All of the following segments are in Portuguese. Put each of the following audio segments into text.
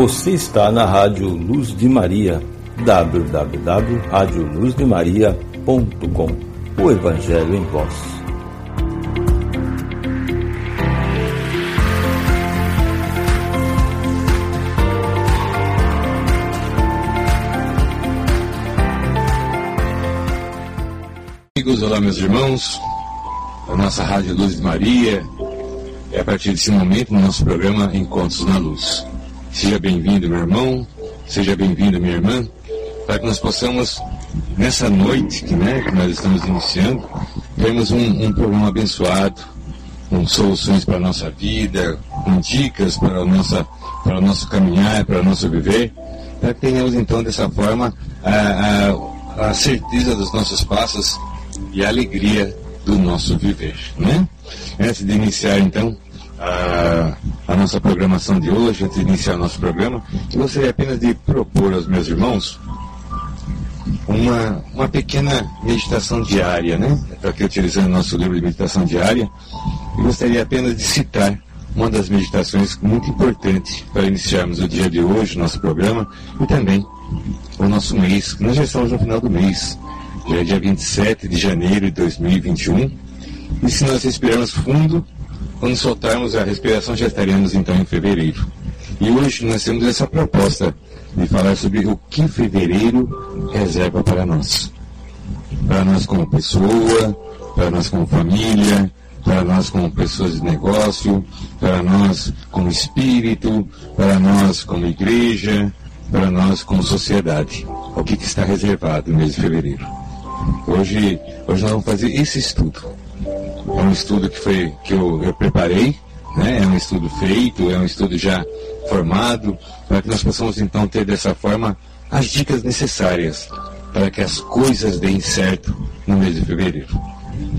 Você está na Rádio Luz de Maria, www.radioluzdemaria.com. O Evangelho em Voz. Amigos, olá meus irmãos, a nossa Rádio Luz de Maria é a partir desse momento no nosso programa Encontros na Luz. Seja bem-vindo, meu irmão, seja bem-vinda, minha irmã, para que nós possamos, nessa noite que, né, que nós estamos iniciando, termos um, um programa abençoado, com soluções para a nossa vida, com dicas para, a nossa, para o nosso caminhar, para o nosso viver, para que tenhamos então dessa forma a, a, a certeza dos nossos passos e a alegria do nosso viver, né? Antes de iniciar então a, a, nossa programação de hoje, antes de iniciar o nosso programa, eu gostaria apenas de propor aos meus irmãos uma, uma pequena meditação diária, né? Estou aqui utilizando nosso livro de meditação diária, e gostaria apenas de citar uma das meditações muito importante para iniciarmos o dia de hoje, nosso programa, e também o nosso mês, nós já estamos no final do mês, já é dia 27 de janeiro de 2021. E se nós respirarmos fundo, quando soltarmos a respiração, já estaremos então em fevereiro. E hoje nós temos essa proposta de falar sobre o que fevereiro reserva para nós. Para nós como pessoa, para nós como família, para nós como pessoas de negócio, para nós como espírito, para nós como igreja, para nós como sociedade. O que, que está reservado no mês de fevereiro? Hoje, hoje nós vamos fazer esse estudo. É um estudo que, foi, que eu, eu preparei, né? é um estudo feito, é um estudo já formado, para que nós possamos então ter dessa forma as dicas necessárias para que as coisas deem certo no mês de fevereiro.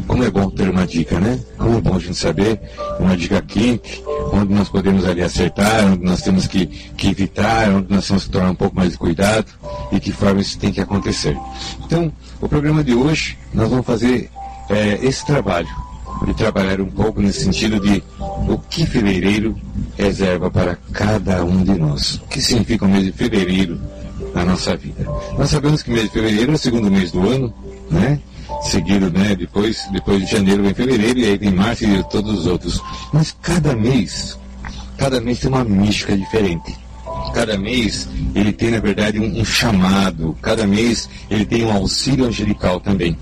Como é bom ter uma dica, né? Como é bom a gente saber uma dica quente, onde nós podemos ali acertar, onde nós temos que, que evitar, onde nós temos que tomar um pouco mais de cuidado e que forma isso tem que acontecer. Então, o programa de hoje, nós vamos fazer é, esse trabalho, de trabalhar um pouco nesse sentido de o que fevereiro reserva para cada um de nós. O que significa o mês de fevereiro na nossa vida? Nós sabemos que o mês de fevereiro é o segundo mês do ano, né? seguido, né? Depois, depois de janeiro vem fevereiro e aí vem março e todos os outros. Mas cada mês, cada mês tem uma mística diferente. Cada mês ele tem, na verdade, um, um chamado. Cada mês ele tem um auxílio angelical também.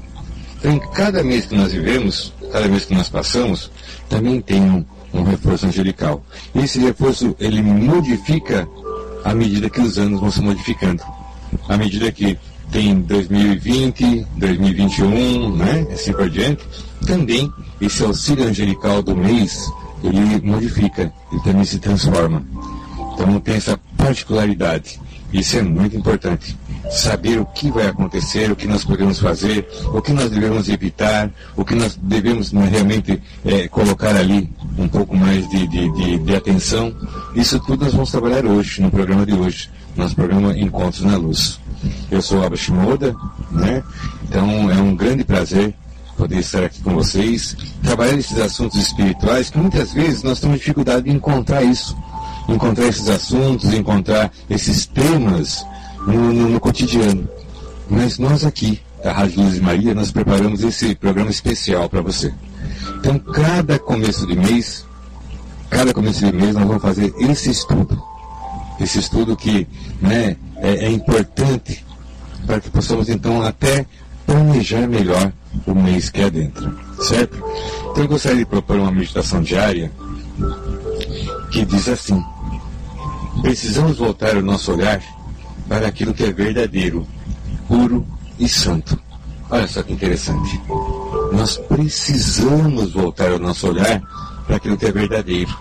Então, em cada mês que nós vivemos, cada mês que nós passamos, também tem um, um reforço angelical. Esse reforço ele modifica à medida que os anos vão se modificando. À medida que tem 2020, 2021, né? Assim por diante. Também esse auxílio angelical do mês, ele modifica, ele também se transforma. Então tem essa particularidade. Isso é muito importante. Saber o que vai acontecer, o que nós podemos fazer, o que nós devemos evitar, o que nós devemos né, realmente é, colocar ali um pouco mais de, de, de, de, atenção. Isso tudo nós vamos trabalhar hoje, no programa de hoje, nosso programa Encontros na Luz. Eu sou Abba Shimoda, né? Então é um grande prazer poder estar aqui com vocês, trabalhar esses assuntos espirituais que muitas vezes nós temos dificuldade de encontrar isso, encontrar esses assuntos, encontrar esses temas no, no, no cotidiano. Mas nós aqui, da Rádio Luz Maria, nós preparamos esse programa especial para você. Então, cada começo de mês, cada começo de mês, nós vamos fazer esse estudo. Esse estudo que né, é, é importante para que possamos então até planejar melhor o mês que adentra, certo? Então eu gostaria de propor uma meditação diária que diz assim: precisamos voltar o nosso olhar para aquilo que é verdadeiro, puro e santo. Olha só que interessante. nós precisamos voltar o nosso olhar para aquilo que é verdadeiro.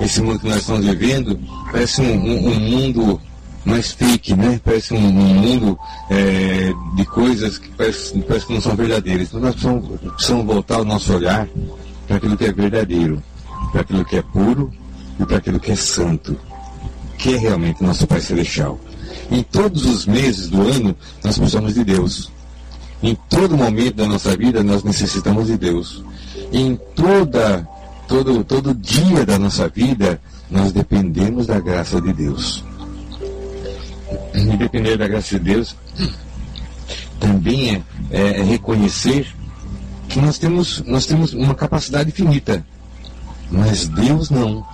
Esse mundo que nós estamos vivendo parece um, um, um mundo mais fake, né? Parece um, um mundo é, de coisas que parece, parece, que não são verdadeiras. Então nós precisamos, precisamos voltar o nosso olhar para aquilo que é verdadeiro, para aquilo que é puro e para aquilo que é santo, que é realmente nosso Pai Celestial. Em todos os meses do ano, nós precisamos de Deus. Em todo momento da nossa vida, nós necessitamos de Deus. Em toda, todo, todo dia da nossa vida, nós dependemos da graça de Deus. E depender da graça de Deus também é, é, é reconhecer que nós temos, nós temos uma capacidade finita. Mas Deus não.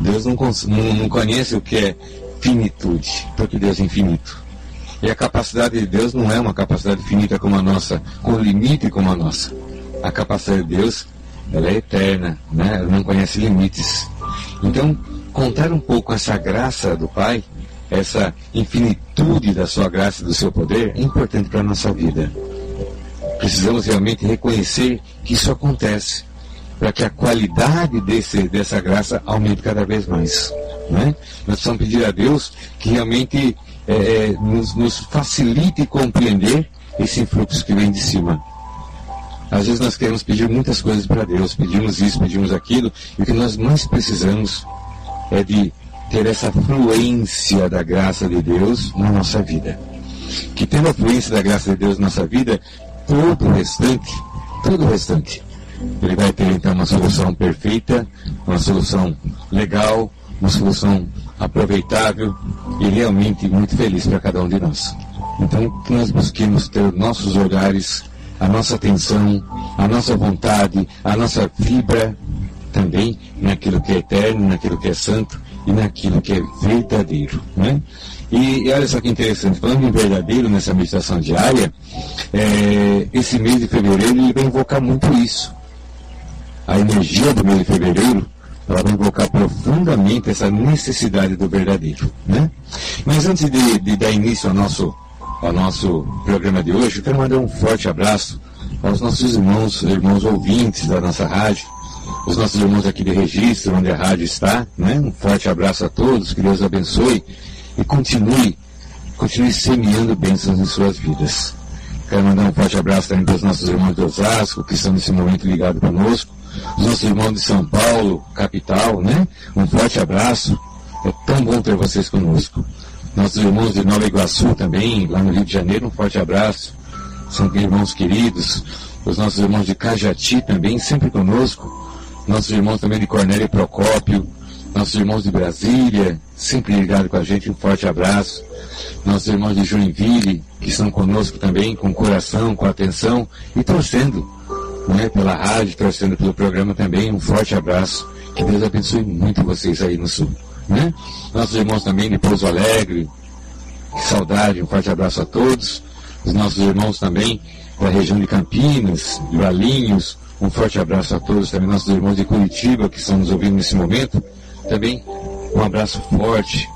Deus não, não, não conhece o que é finitude, porque Deus é infinito. E a capacidade de Deus não é uma capacidade finita como a nossa, com limite como a nossa. A capacidade de Deus, ela é eterna, né? ela não conhece limites. Então, contar um pouco essa graça do Pai, essa infinitude da sua graça e do seu poder, é importante para a nossa vida. Precisamos realmente reconhecer que isso acontece, para que a qualidade desse, dessa graça aumente cada vez mais. Né? Nós precisamos pedir a Deus que realmente é, é, nos, nos facilite compreender esse influxo que vem de cima. Às vezes nós queremos pedir muitas coisas para Deus, pedimos isso, pedimos aquilo, e o que nós mais precisamos é de ter essa fluência da graça de Deus na nossa vida. Que tendo a fluência da graça de Deus na nossa vida, todo o restante, todo o restante, ele vai ter então uma solução perfeita, uma solução legal, uma solução aproveitável e realmente muito feliz para cada um de nós. Então, que nós busquemos ter nossos olhares, a nossa atenção, a nossa vontade, a nossa fibra também naquilo que é eterno, naquilo que é santo e naquilo que é verdadeiro. Né? E, e olha só que interessante, falando em verdadeiro nessa meditação diária, é, esse mês de fevereiro ele vai invocar muito isso. A energia do mês de fevereiro ela vai invocar profundamente essa necessidade do verdadeiro. Né? Mas antes de, de dar início ao nosso, ao nosso programa de hoje, eu quero mandar um forte abraço aos nossos irmãos, irmãos ouvintes da nossa rádio, os nossos irmãos aqui de registro, onde a rádio está. Né? Um forte abraço a todos, que Deus abençoe e continue, continue semeando bênçãos em suas vidas. Quero mandar um forte abraço também para os nossos irmãos de Osasco, que estão nesse momento ligados conosco os nossos irmãos de São Paulo, capital, né? Um forte abraço. É tão bom ter vocês conosco. Nossos irmãos de Nova Iguaçu também, lá no Rio de Janeiro, um forte abraço. São irmãos queridos. Os nossos irmãos de Cajati também, sempre conosco. Nossos irmãos também de Cornélio Procópio. Nossos irmãos de Brasília, sempre ligados com a gente, um forte abraço. Nossos irmãos de Joinville, que estão conosco também, com coração, com atenção e torcendo né, pela rádio, torcendo pelo programa também. Um forte abraço. Que Deus abençoe muito vocês aí no sul. Né? Nossos irmãos também de Pouso Alegre, que saudade, um forte abraço a todos. Os nossos irmãos também da região de Campinas, de Valinhos, um forte abraço a todos, também nossos irmãos de Curitiba que estão nos ouvindo nesse momento. Também um abraço forte,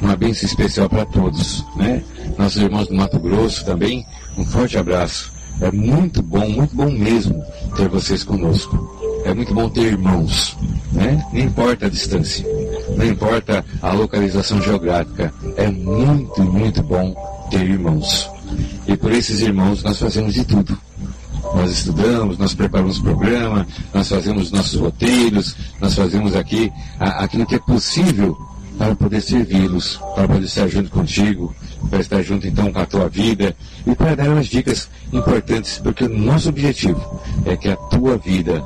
uma bênção especial para todos. Né? Nossos irmãos do Mato Grosso também, um forte abraço. É muito bom, muito bom mesmo ter vocês conosco. É muito bom ter irmãos, né? Não importa a distância, não importa a localização geográfica. É muito, muito bom ter irmãos. E por esses irmãos nós fazemos de tudo. Nós estudamos, nós preparamos programa, nós fazemos nossos roteiros, nós fazemos aqui aquilo que é possível para poder servi-los, para poder estar junto contigo, para estar junto então com a tua vida e para dar umas dicas importantes, porque o nosso objetivo é que a tua vida,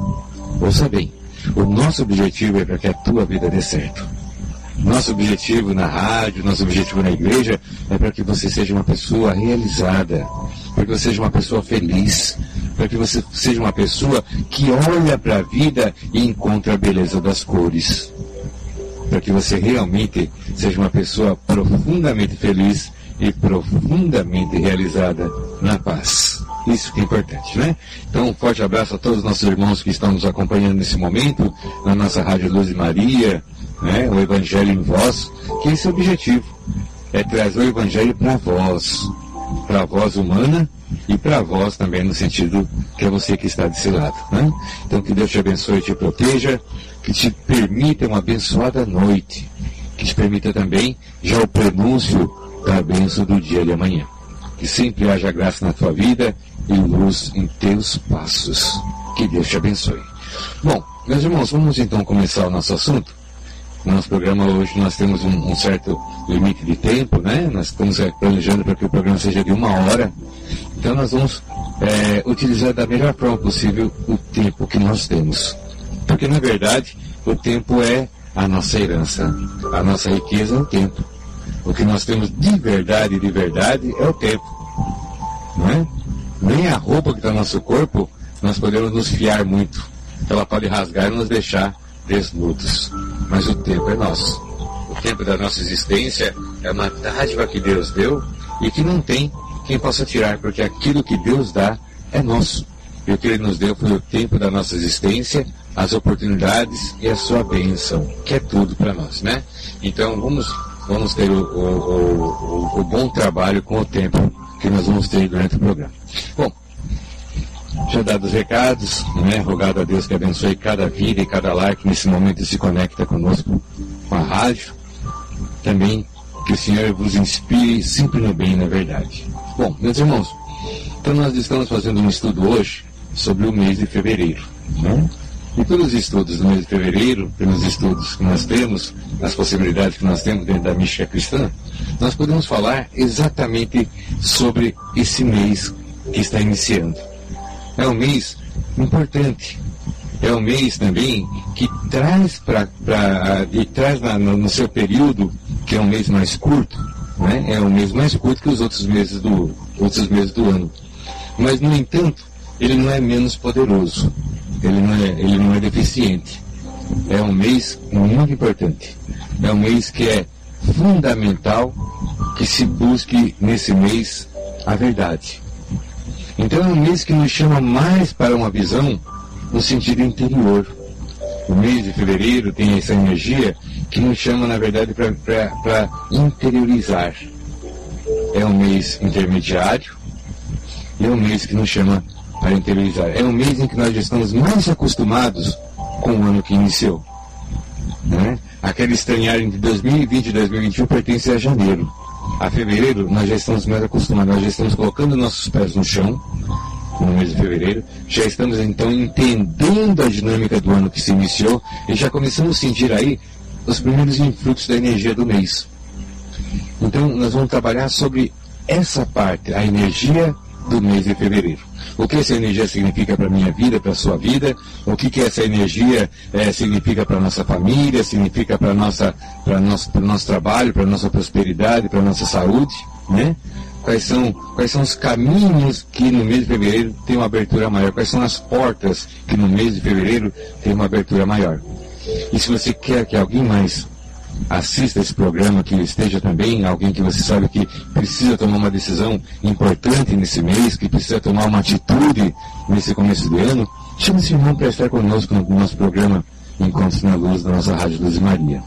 ouça bem, o nosso objetivo é para que a tua vida dê certo. Nosso objetivo na rádio, nosso objetivo na igreja é para que você seja uma pessoa realizada, para que você seja uma pessoa feliz, para que você seja uma pessoa que olha para a vida e encontra a beleza das cores para que você realmente seja uma pessoa profundamente feliz e profundamente realizada na paz. Isso que é importante, né? Então, um forte abraço a todos os nossos irmãos que estão nos acompanhando nesse momento, na nossa Rádio Luz de Maria, né? o Evangelho em Voz, que esse é o objetivo, é trazer o Evangelho para vós, para a voz humana e para a também no sentido que é você que está desse lado. Né? Então que Deus te abençoe e te proteja, que te permita uma abençoada noite, que te permita também já o prenúncio da bênção do dia de amanhã. Que sempre haja graça na tua vida e luz em teus passos. Que Deus te abençoe. Bom, meus irmãos, vamos então começar o nosso assunto. No nosso programa hoje nós temos um, um certo limite de tempo, né? Nós estamos planejando para que o programa seja de uma hora. Então nós vamos é, utilizar da melhor forma possível o tempo que nós temos. Porque na verdade o tempo é a nossa herança. A nossa riqueza é o tempo. O que nós temos de verdade, de verdade, é o tempo. Não é? Nem a roupa que está no nosso corpo, nós podemos nos fiar muito. Ela pode rasgar e nos deixar desnudos. Mas o tempo é nosso. O tempo da nossa existência é uma dádiva que Deus deu e que não tem quem possa tirar, porque aquilo que Deus dá é nosso. E o que Ele nos deu foi o tempo da nossa existência, as oportunidades e a sua bênção, que é tudo para nós, né? Então vamos, vamos ter o, o, o, o bom trabalho com o tempo que nós vamos ter durante o programa. Bom, já dados os recados, né? rogado a Deus que abençoe cada vida e cada lar que nesse momento se conecta conosco com a rádio. Também que o Senhor vos inspire sempre no bem na verdade. Bom, meus irmãos, então nós estamos fazendo um estudo hoje sobre o mês de fevereiro. Né? E pelos estudos do mês de fevereiro, pelos estudos que nós temos, as possibilidades que nós temos dentro da mística cristã, nós podemos falar exatamente sobre esse mês que está iniciando. É um mês importante. É um mês também que traz para e traz na, no, no, seu período, que é um mês mais curto, né? é um mês mais curto que os outros meses do, outros meses do ano. Mas, no entanto, ele não é menos poderoso, ele não é, ele não é deficiente. É um mês muito importante. É um mês que é fundamental que se busque nesse mês a verdade. Então é um mês que nos chama mais para uma visão no sentido interior. O mês de fevereiro tem essa energia que nos chama, na verdade, para interiorizar. É um mês intermediário e é um mês que nos chama para interiorizar. É um mês em que nós já estamos mais acostumados com o ano que iniciou. Né? Aquele estranhar entre 2020 e 2021 pertence a janeiro a fevereiro, nós já estamos mais acostumados, nós já estamos colocando nossos pés no chão, no mês de fevereiro, já estamos então entendendo a dinâmica do ano que se iniciou e já começamos a sentir aí os primeiros influxos da energia do mês. Então, nós vamos trabalhar sobre essa parte, a energia do mês de fevereiro. O que essa energia significa para a minha vida, para a sua vida, o que, que essa energia é, significa para a nossa família, significa para o nosso, nosso trabalho, para a nossa prosperidade, para a nossa saúde, né? Quais são, quais são os caminhos que no mês de fevereiro tem uma abertura maior? Quais são as portas que no mês de fevereiro tem uma abertura maior? E se você quer que alguém mais assista esse programa, que esteja também alguém que você sabe que precisa tomar uma decisão importante nesse mês, que precisa tomar uma atitude nesse começo de ano, chame esse irmão para estar conosco no nosso programa Encontros na Luz da nossa Rádio Luz Maria.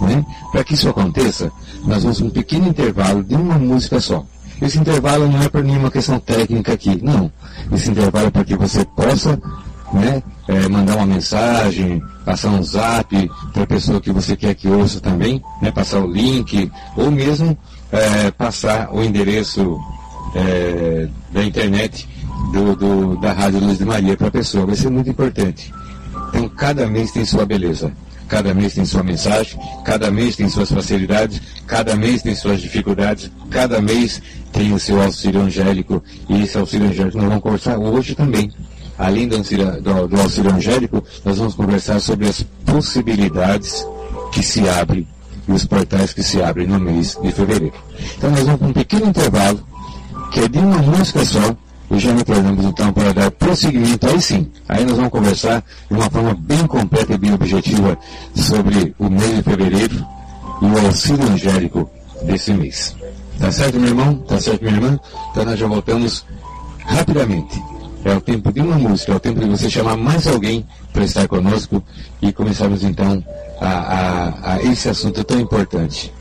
Né? Para que isso aconteça, nós vamos um pequeno intervalo de uma música só. Esse intervalo não é para nenhuma questão técnica aqui, não. Esse intervalo é para que você possa né, é, mandar uma mensagem, passar um zap para a pessoa que você quer que ouça também, né, passar o link, ou mesmo é, passar o endereço é, da internet do, do, da Rádio Luz de Maria para a pessoa. Vai ser muito importante. Então, cada mês tem sua beleza. Cada mês tem sua mensagem, cada mês tem suas facilidades, cada mês tem suas dificuldades, cada mês tem o seu auxílio angélico, e esse auxílio angélico nós vamos conversar hoje também além do auxílio, do, do auxílio angélico, nós vamos conversar sobre as possibilidades que se abrem e os portais que se abrem no mês de fevereiro. Então nós vamos para um pequeno intervalo, que é de uma música só, e já retornamos então para dar prosseguimento, aí sim, aí nós vamos conversar de uma forma bem completa e bem objetiva sobre o mês de fevereiro e o auxílio angélico desse mês. Tá certo, meu irmão? Tá certo, minha irmã? Então nós já voltamos rapidamente. É o tempo de uma música, é o tempo de você chamar mais alguém para estar conosco e começarmos então a, a, a esse assunto tão importante,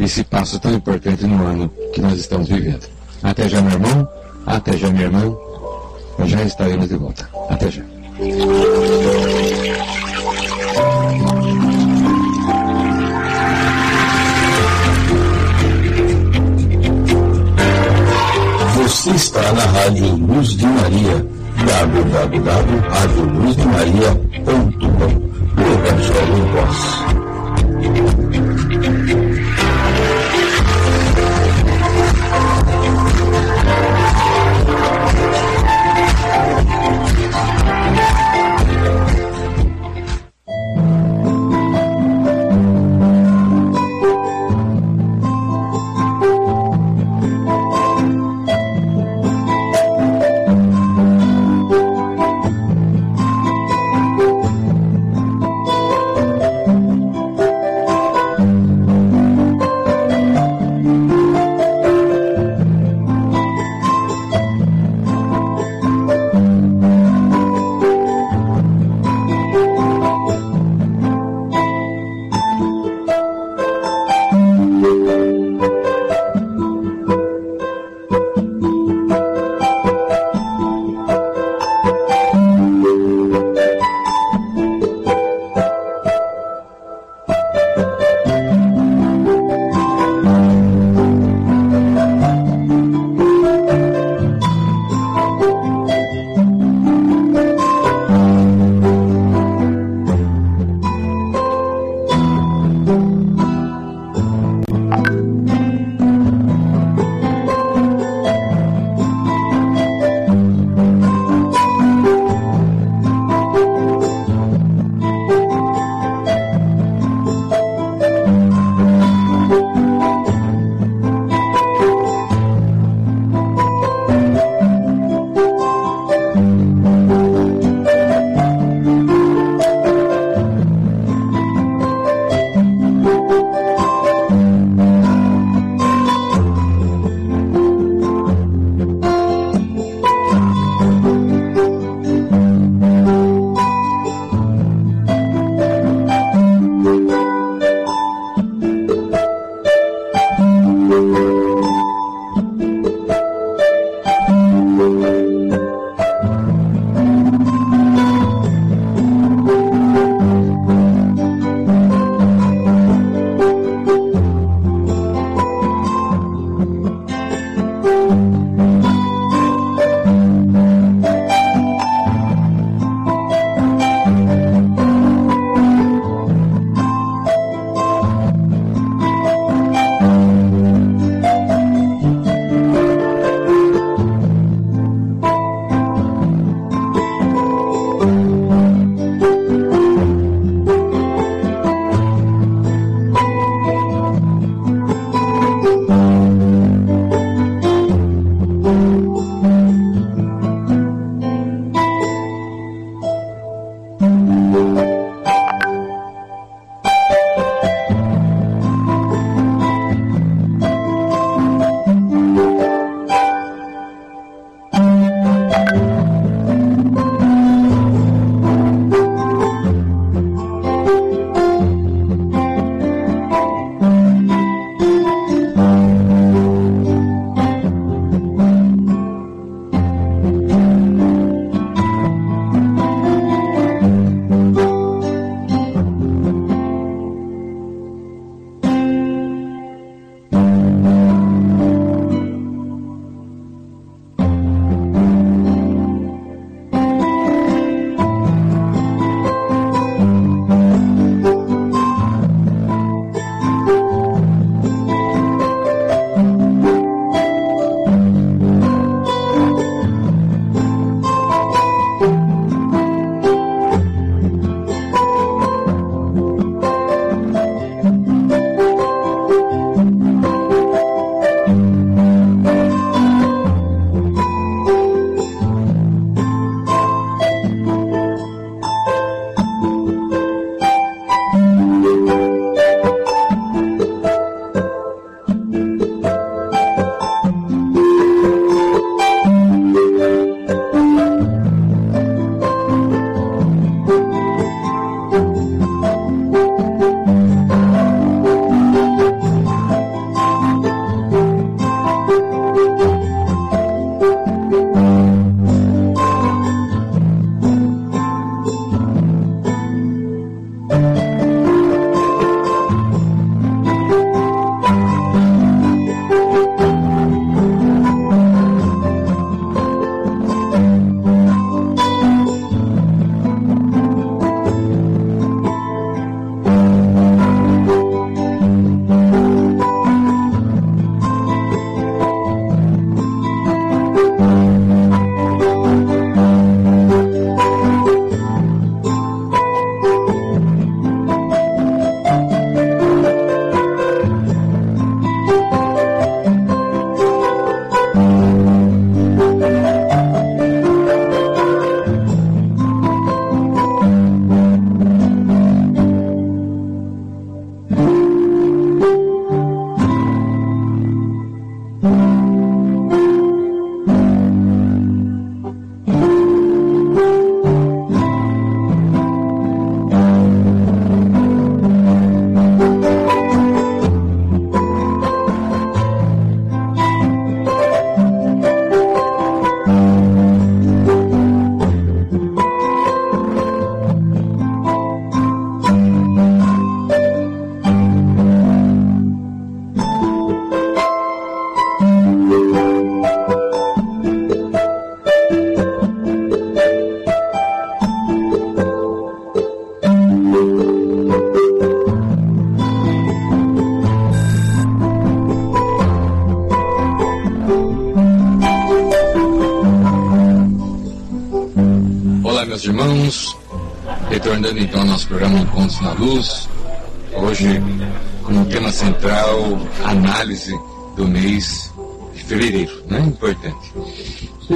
esse passo tão importante no ano que nós estamos vivendo. Até já, meu irmão. Até já, minha irmã. Já estaremos de volta. Até já. Você está na Rádio Luz de Maria, www.radioluzdemaria.com. Evangelho em Voz.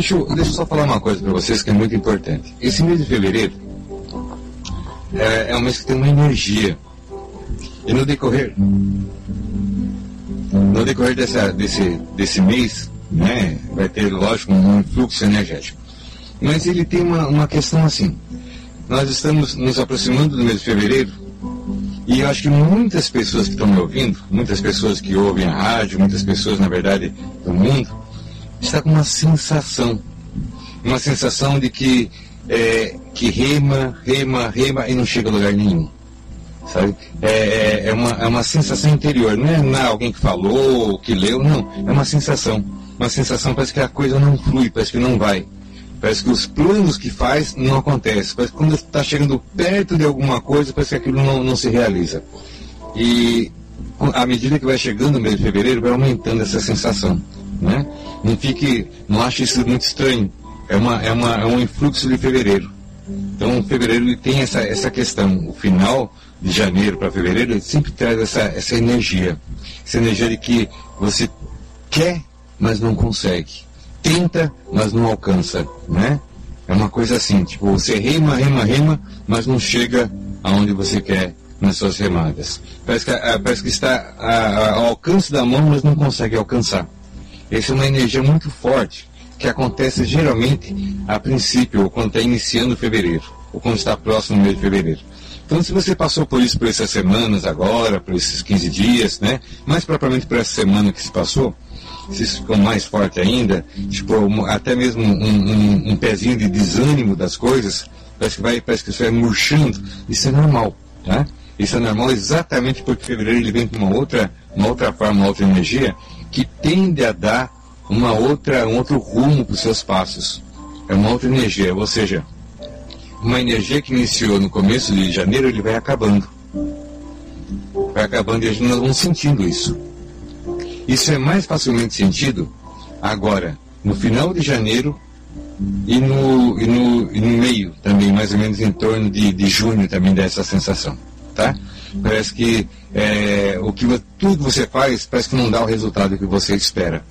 Deixa eu, deixa eu só falar uma coisa para vocês que é muito importante. Esse mês de fevereiro é, é um mês que tem uma energia. E no decorrer, no decorrer dessa, desse, desse mês, né, vai ter, lógico, um fluxo energético. Mas ele tem uma, uma questão assim. Nós estamos nos aproximando do mês de fevereiro e eu acho que muitas pessoas que estão me ouvindo, muitas pessoas que ouvem a rádio, muitas pessoas, na verdade, do mundo, está com uma sensação. Uma sensação de que, é, que rema, rema, rema e não chega a lugar nenhum. Sabe? É, é, é uma, é uma sensação interior, não é, é alguém que falou, que leu, não. É uma sensação. Uma sensação, parece que a coisa não flui, parece que não vai. Parece que os planos que faz não acontecem. Parece que quando está chegando perto de alguma coisa, parece que aquilo não, não se realiza. E à medida que vai chegando o mês de fevereiro, vai aumentando essa sensação. Né? Não fique, não ache isso muito estranho. É, uma, é, uma, é um influxo de fevereiro. Então, fevereiro tem essa, essa questão. O final de janeiro para fevereiro sempre traz essa, essa energia. Essa energia de que você quer, mas não consegue tenta, mas não alcança, né? É uma coisa assim, tipo, você rema, rema, rema, mas não chega aonde você quer nas suas remadas. Parece que, ah, parece que está ao alcance da mão, mas não consegue alcançar. Essa é uma energia muito forte, que acontece geralmente a princípio, ou quando está iniciando fevereiro, ou quando está próximo do mês de fevereiro. Então, se você passou por isso por essas semanas agora, por esses 15 dias, né? Mais propriamente por essa semana que se passou, se isso ficou mais forte ainda, tipo, até mesmo um, um, um, pezinho de desânimo das coisas, parece que vai, parece que isso vai murchando. Isso é normal, tá? Isso é normal exatamente porque fevereiro ele vem com uma outra, uma outra forma, uma outra energia que tende a dar uma outra, um outro rumo para os seus passos. É uma outra energia, ou seja, uma energia que iniciou no começo de janeiro, ele vai acabando. Vai acabando e a gente nós vamos sentindo isso. Isso é mais facilmente sentido agora, no final de janeiro e no, e no, e no meio também, mais ou menos em torno de, de junho também dessa sensação, tá? Parece que é, o que tudo que você faz parece que não dá o resultado que você espera.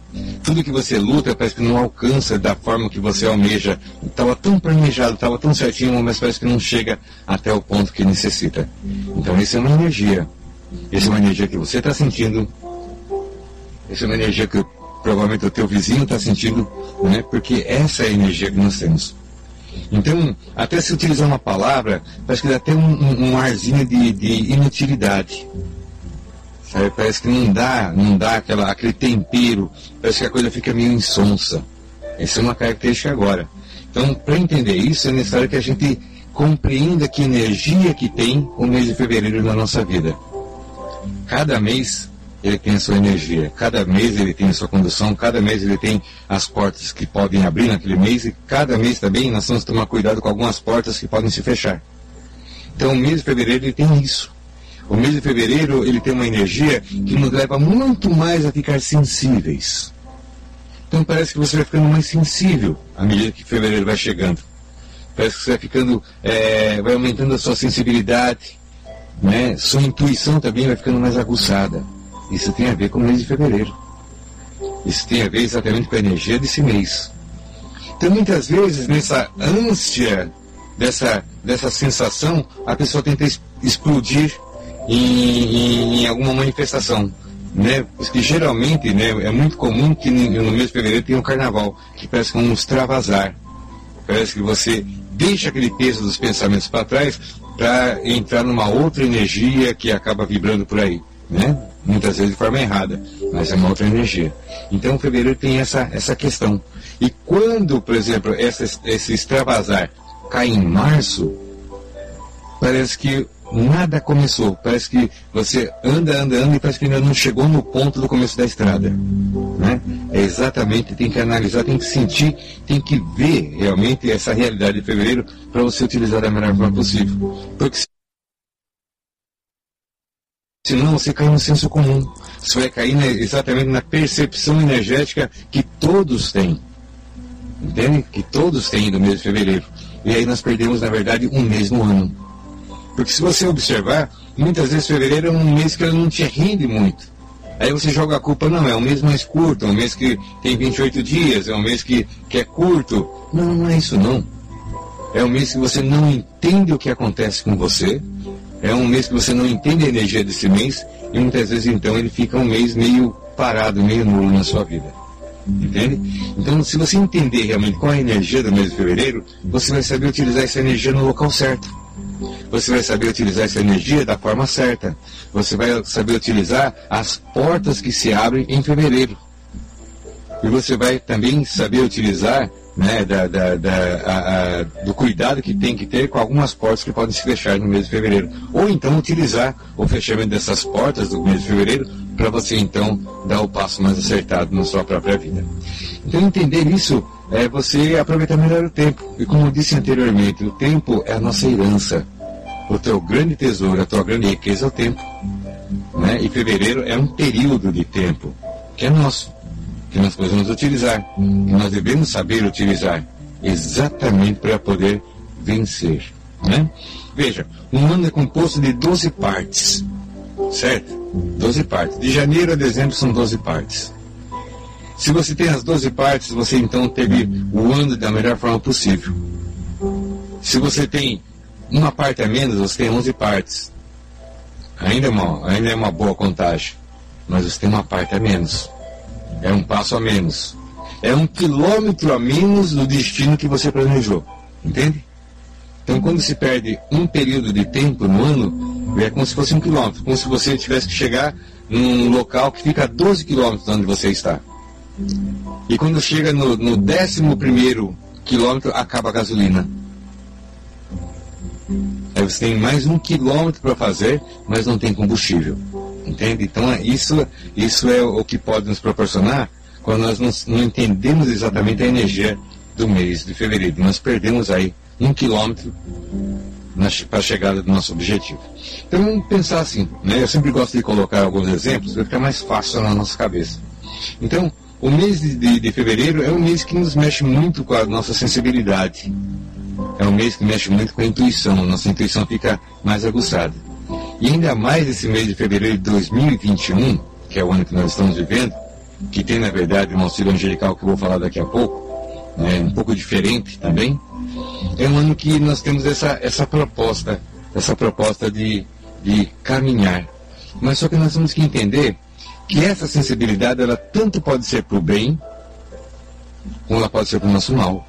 Tudo que você luta parece que não alcança da forma que você almeja. Estava tão planejado, estava tão certinho, mas parece que não chega até o ponto que necessita. Então isso é uma energia. Essa é uma energia que você está sentindo, essa é uma energia que provavelmente o teu vizinho está sentindo, né? porque essa é a energia que nós temos. Então, até se utilizar uma palavra, parece que dá até um, um, um arzinho de, de inutilidade. Sabe? Parece que não dá, não dá aquela, aquele tempero, parece que a coisa fica meio insonsa. Essa é uma característica agora. Então, para entender isso, é necessário que a gente compreenda que energia que tem o mês de fevereiro na nossa vida. Cada mês ele tem a sua energia. Cada mês ele tem a sua condução, cada mês ele tem as portas que podem abrir naquele mês e cada mês também nós temos que tomar cuidado com algumas portas que podem se fechar. Então o mês de fevereiro ele tem isso. O mês de fevereiro ele tem uma energia que nos leva muito mais a ficar sensíveis. Então parece que você vai ficando mais sensível à medida que fevereiro vai chegando. Parece que você vai ficando, é, vai aumentando a sua sensibilidade, né? Sua intuição também vai ficando mais aguçada. Isso tem a ver com o mês de fevereiro. Isso tem a ver exatamente com a energia desse mês. Então, muitas vezes, nessa ânsia, dessa, dessa sensação, a pessoa tenta explodir em, em, em alguma manifestação. Né? Porque geralmente né, é muito comum que no, mês de fevereiro tenha um carnaval, que parece como um extravasar. Parece que você deixa aquele peso dos pensamentos para trás para entrar numa outra energia que acaba vibrando por aí. Né? muitas vezes de forma errada, mas é uma outra energia. Então, o fevereiro tem essa, essa questão. E quando, por exemplo, essa, esse extravasar cai em março, parece que nada começou. Parece que você anda, anda, anda e parece que ainda não chegou no ponto do começo da estrada. Né? É exatamente, tem que analisar, tem que sentir, tem que ver realmente essa realidade de fevereiro para você utilizar da melhor forma possível. Porque Senão você cai no senso comum. Você vai cair na, exatamente na percepção energética que todos têm. Entende? Que todos têm do mês de fevereiro. e aí nós perdemos, na verdade, um mês no ano. Porque se você observar, muitas vezes fevereiro é um mês que ele não te rende muito. Aí você joga a culpa, não, é um mês mais curto, é um mês que tem 28 dias, é um mês que, que é curto. Não, não é isso não. É um mês que você não entende o que acontece com você, é um mês que você não entende a energia desse mês, e muitas vezes então ele fica um mês meio parado, meio nulo na sua vida. Entende? Então, se você entender realmente qual é a energia do mês de fevereiro, você vai saber utilizar essa energia no local certo. Você vai saber utilizar essa energia da forma certa. Você vai saber utilizar as portas que se abrem em fevereiro. E você vai também saber utilizar né, da, da, da a, a, do cuidado que tem que ter com algumas portas que podem se fechar no mês de fevereiro. Ou então utilizar o fechamento dessas portas do mês de fevereiro para você então dar o passo mais acertado na sua própria vida. Então entender isso é você aproveitar melhor o tempo. E como eu disse anteriormente, o tempo é a nossa herança. O teu grande tesouro, a tua grande riqueza é o tempo. Né? E fevereiro é um período de tempo que é nosso que nós podemos utilizar, que nós devemos saber utilizar, exatamente para poder vencer. Né? Veja, um ano é composto de 12 partes, certo? 12 partes. De janeiro a dezembro são 12 partes. Se você tem as 12 partes, você então teve o ano da melhor forma possível. Se você tem uma parte a menos, você tem 11 partes. Ainda é uma, ainda é uma boa contagem, mas você tem uma parte a menos. É um passo a menos. É um quilômetro a menos do destino que você planejou. Entende? Então, quando se perde um período de tempo no ano, é como se fosse um quilômetro, como se você tivesse que chegar num local que fica a 12 quilômetros de onde você está. E quando chega no, no 11 quilômetro, acaba a gasolina. Aí você tem mais um quilômetro para fazer, mas não tem combustível. Entende? Então, isso, isso é o que pode nos proporcionar quando nós não, não entendemos exatamente a energia do mês de fevereiro. Nós perdemos aí um quilômetro para a chegada do nosso objetivo. Então, vamos pensar assim. Né? Eu sempre gosto de colocar alguns exemplos para ficar mais fácil na nossa cabeça. Então, o mês de, de, de, fevereiro é um mês que nos mexe muito com a nossa sensibilidade. É um mês que mexe muito com a intuição. Nossa intuição fica mais aguçada. E ainda mais esse mês de fevereiro de 2021, que é o ano que nós estamos vivendo, que tem, na verdade, um auxílio angelical que eu vou falar daqui a pouco, né, um pouco diferente também, é um ano que nós temos essa, essa proposta, essa proposta de, de caminhar. Mas só que nós temos que entender que essa sensibilidade, ela tanto pode ser para o bem, como ela pode ser para o nosso mal.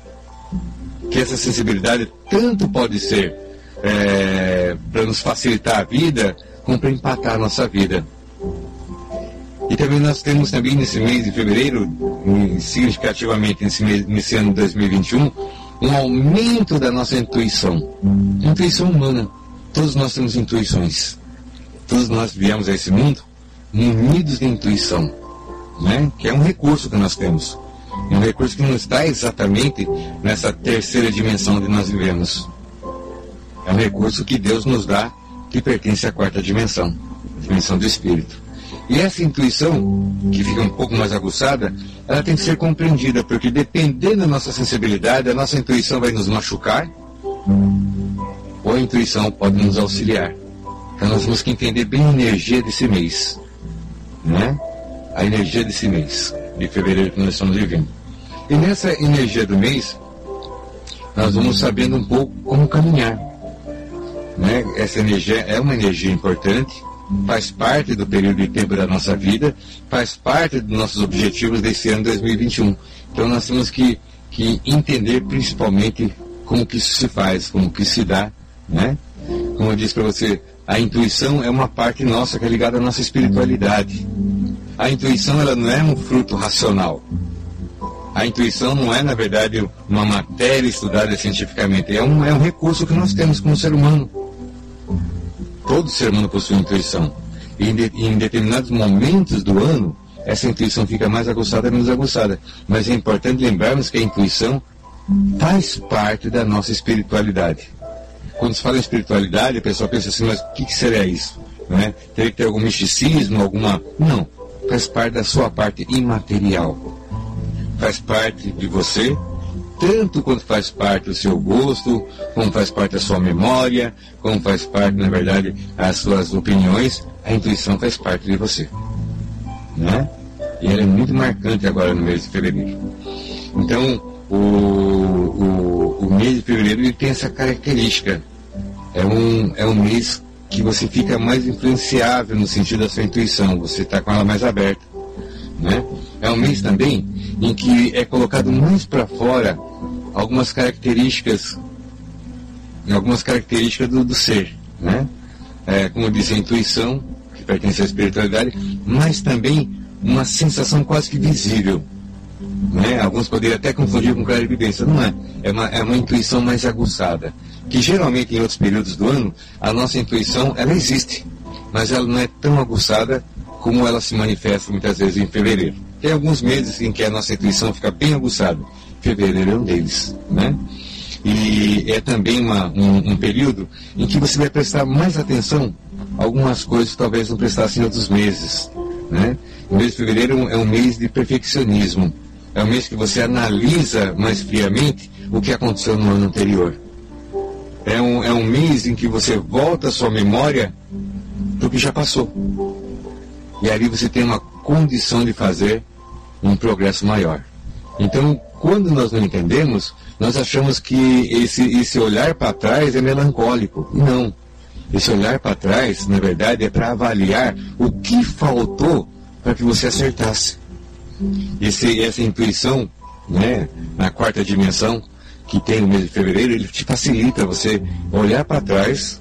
Que essa sensibilidade tanto pode ser é, para nos facilitar a vida, como para empatar a nossa vida. E também nós temos também nesse mês de fevereiro, significativamente nesse, mês, nesse ano de 2021, um aumento da nossa intuição. Intuição humana. Todos nós temos intuições. Todos nós viemos a esse mundo munidos de intuição, né? que é um recurso que nós temos. Um recurso que nos dá exatamente nessa terceira dimensão onde nós vivemos. É um recurso que Deus nos dá que pertence à quarta dimensão, a dimensão do espírito. E essa intuição, que fica um pouco mais aguçada, ela tem que ser compreendida, porque dependendo da nossa sensibilidade, a nossa intuição vai nos machucar, ou a intuição pode nos auxiliar. Então nós temos que entender bem a energia desse mês, né? A energia desse mês, de fevereiro que nós estamos vivendo. E nessa energia do mês, nós vamos sabendo um pouco como caminhar. Né? Essa energia é uma energia importante, faz parte do período de tempo da nossa vida, faz parte dos nossos objetivos desse ano 2021. Então nós temos que, que entender principalmente como que isso se faz, como que se dá, né? Como eu disse para você, a intuição é uma parte nossa que é ligada à nossa espiritualidade. A intuição ela não é um fruto racional. A intuição não é, na verdade, uma matéria estudada cientificamente. É um, é um recurso que nós temos como ser humano. Todo ser humano possui intuição. E em, de, em determinados momentos do ano, essa intuição fica mais aguçada, menos aguçada. Mas é importante lembrarmos que a intuição faz parte da nossa espiritualidade. Quando se fala em espiritualidade, a pessoa pensa assim, mas o que, que seria isso? Não é? Teria que ter algum misticismo, alguma. Não. Faz parte da sua parte imaterial. Faz parte de você tanto quanto faz parte do seu gosto, como faz parte da sua memória, como faz parte, na verdade, as suas opiniões, a intuição faz parte de você. Né? E ela é muito marcante agora no mês de fevereiro. Então, o, o, o mês de fevereiro ele tem essa característica. É um, é um mês que você fica mais influenciável no sentido da sua intuição, você está com ela mais aberta. Né? É um mês também em que é colocado mais para fora algumas características, algumas características do, do ser, né? É, como disse, a intuição, que pertence à espiritualidade, mas também uma sensação quase que visível. Né? Alguns poderiam até confundir com clarividência. Não é. É uma, é uma intuição mais aguçada. Que geralmente em outros períodos do ano, a nossa intuição, ela existe. Mas ela não é tão aguçada como ela se manifesta muitas vezes em fevereiro. Tem alguns meses em que a nossa intuição fica bem aguçada. Fevereiro é um deles, né? E é também uma, um, um, período em que você vai prestar mais atenção a algumas coisas que talvez não prestasse em outros meses, né? O mês de fevereiro é um mês de perfeccionismo. É um mês que você analisa mais friamente o que aconteceu no ano anterior. É um, é um mês em que você volta a sua memória do que já passou. E ali você tem uma condição de fazer um progresso maior. Então, quando nós não entendemos, nós achamos que esse, esse olhar para trás é melancólico. Não. Esse olhar para trás, na verdade, é para avaliar o que faltou para que você acertasse. Esse, essa intuição, né, na quarta dimensão, que tem no mês de fevereiro, ele te facilita você olhar para trás,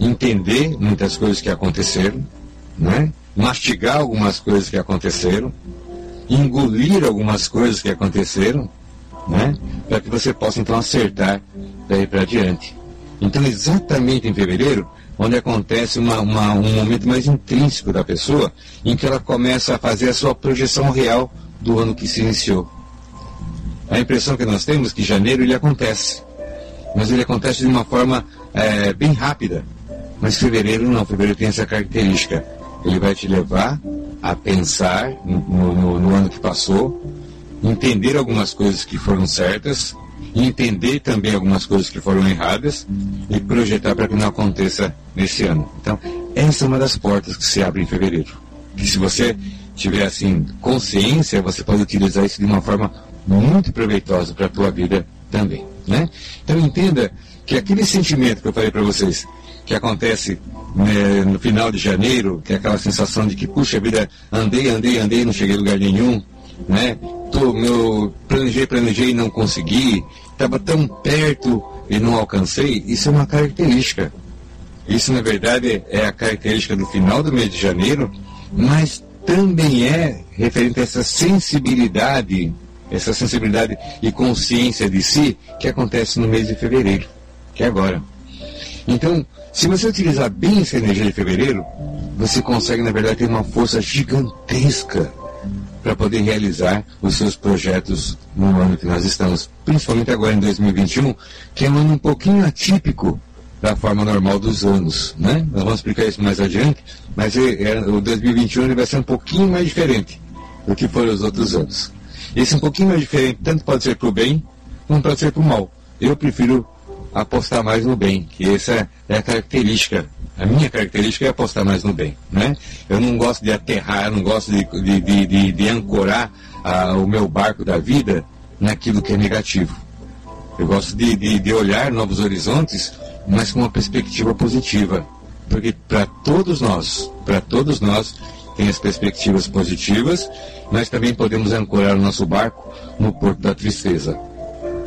entender muitas coisas que aconteceram, né? mastigar algumas coisas que aconteceram, engolir algumas coisas que aconteceram, né? para que você possa então acertar daí para diante. Então, exatamente em fevereiro, onde acontece uma, uma, um momento mais intrínseco da pessoa, em que ela começa a fazer a sua projeção real do ano que se iniciou. A impressão que nós temos é que janeiro ele acontece, mas ele acontece de uma forma é, bem rápida. Mas fevereiro não, fevereiro tem essa característica. Ele vai te levar a pensar no, no, no ano que passou, entender algumas coisas que foram certas, entender também algumas coisas que foram erradas e projetar para que não aconteça nesse ano. Então, essa é uma das portas que se abre em fevereiro. Que se você tiver assim consciência, você pode utilizar isso de uma forma muito proveitosa para a tua vida também, né? Então entenda que aquele sentimento que eu falei para vocês, que acontece né, no final de janeiro, que é aquela sensação de que, puxa vida, andei, andei, andei, não cheguei a lugar nenhum, né? Tô, meu, planejei, planejei e não consegui, estava tão perto e não alcancei, isso é uma característica. Isso, na verdade, é a característica do final do mês de janeiro, mas também é referente a essa sensibilidade, essa sensibilidade e consciência de si que acontece no mês de fevereiro, que é agora. Então, se você utilizar bem essa energia de fevereiro, você consegue, na verdade, ter uma força gigantesca para poder realizar os seus projetos no ano que nós estamos, principalmente agora em 2021, que é um ano um pouquinho atípico da forma normal dos anos, né? Nós vamos explicar isso mais adiante, mas é, é, o 2021 ele vai ser um pouquinho mais diferente do que foram os outros anos. Esse um pouquinho mais diferente tanto pode ser para o bem, como pode ser para o mal. Eu prefiro apostar mais no bem, que essa é a característica. A minha característica é apostar mais no bem, né? Eu não gosto de aterrar, não gosto de, de, de, de, de ancorar ah, o meu barco da vida naquilo que é negativo. Eu gosto de, de, de olhar novos horizontes, mas com uma perspectiva positiva. Porque para todos nós, para todos nós, tem as perspectivas positivas, nós também podemos ancorar o nosso barco no porto da tristeza.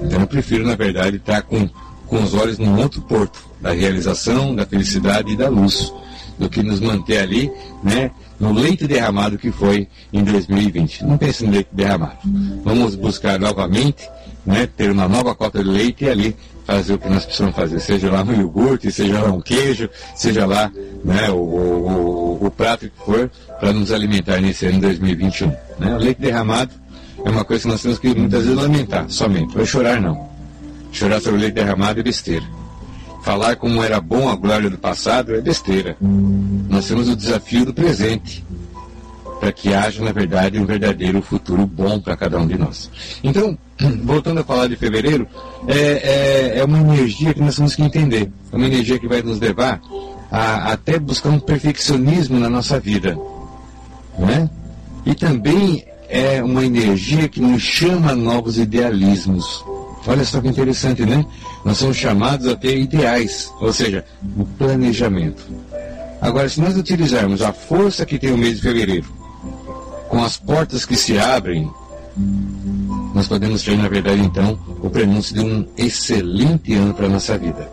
Então eu prefiro, na verdade, estar com, com os olhos num outro porto, da realização, da felicidade e da luz, do que nos manter ali, né, no leito derramado que foi em 2020. Não pense no leito derramado. Vamos buscar novamente né, ter uma nova cota de leite e ali fazer o que nós precisamos fazer, seja lá um iogurte, seja lá um queijo, seja lá né, o, o, o prato que for, para nos alimentar nesse ano 2021. Né? O leite derramado é uma coisa que nós temos que muitas vezes lamentar, somente. Vai chorar não. Chorar sobre o leite derramado é besteira. Falar como era bom a glória do passado é besteira. Nós temos o desafio do presente para que haja, na verdade, um verdadeiro futuro bom para cada um de nós. Então, voltando a falar de fevereiro, é, é, é, uma energia que nós temos que entender. É uma energia que vai nos levar a, até buscar um perfeccionismo na nossa vida. Né? E também é uma energia que nos chama a novos idealismos. Olha só que interessante, né? Nós somos chamados a ter ideais, ou seja, o planejamento. Agora, se nós utilizarmos a força que tem o mês de fevereiro, com as portas que se abrem, nós podemos ter, na verdade, então, o prenúncio de um excelente ano para a nossa vida.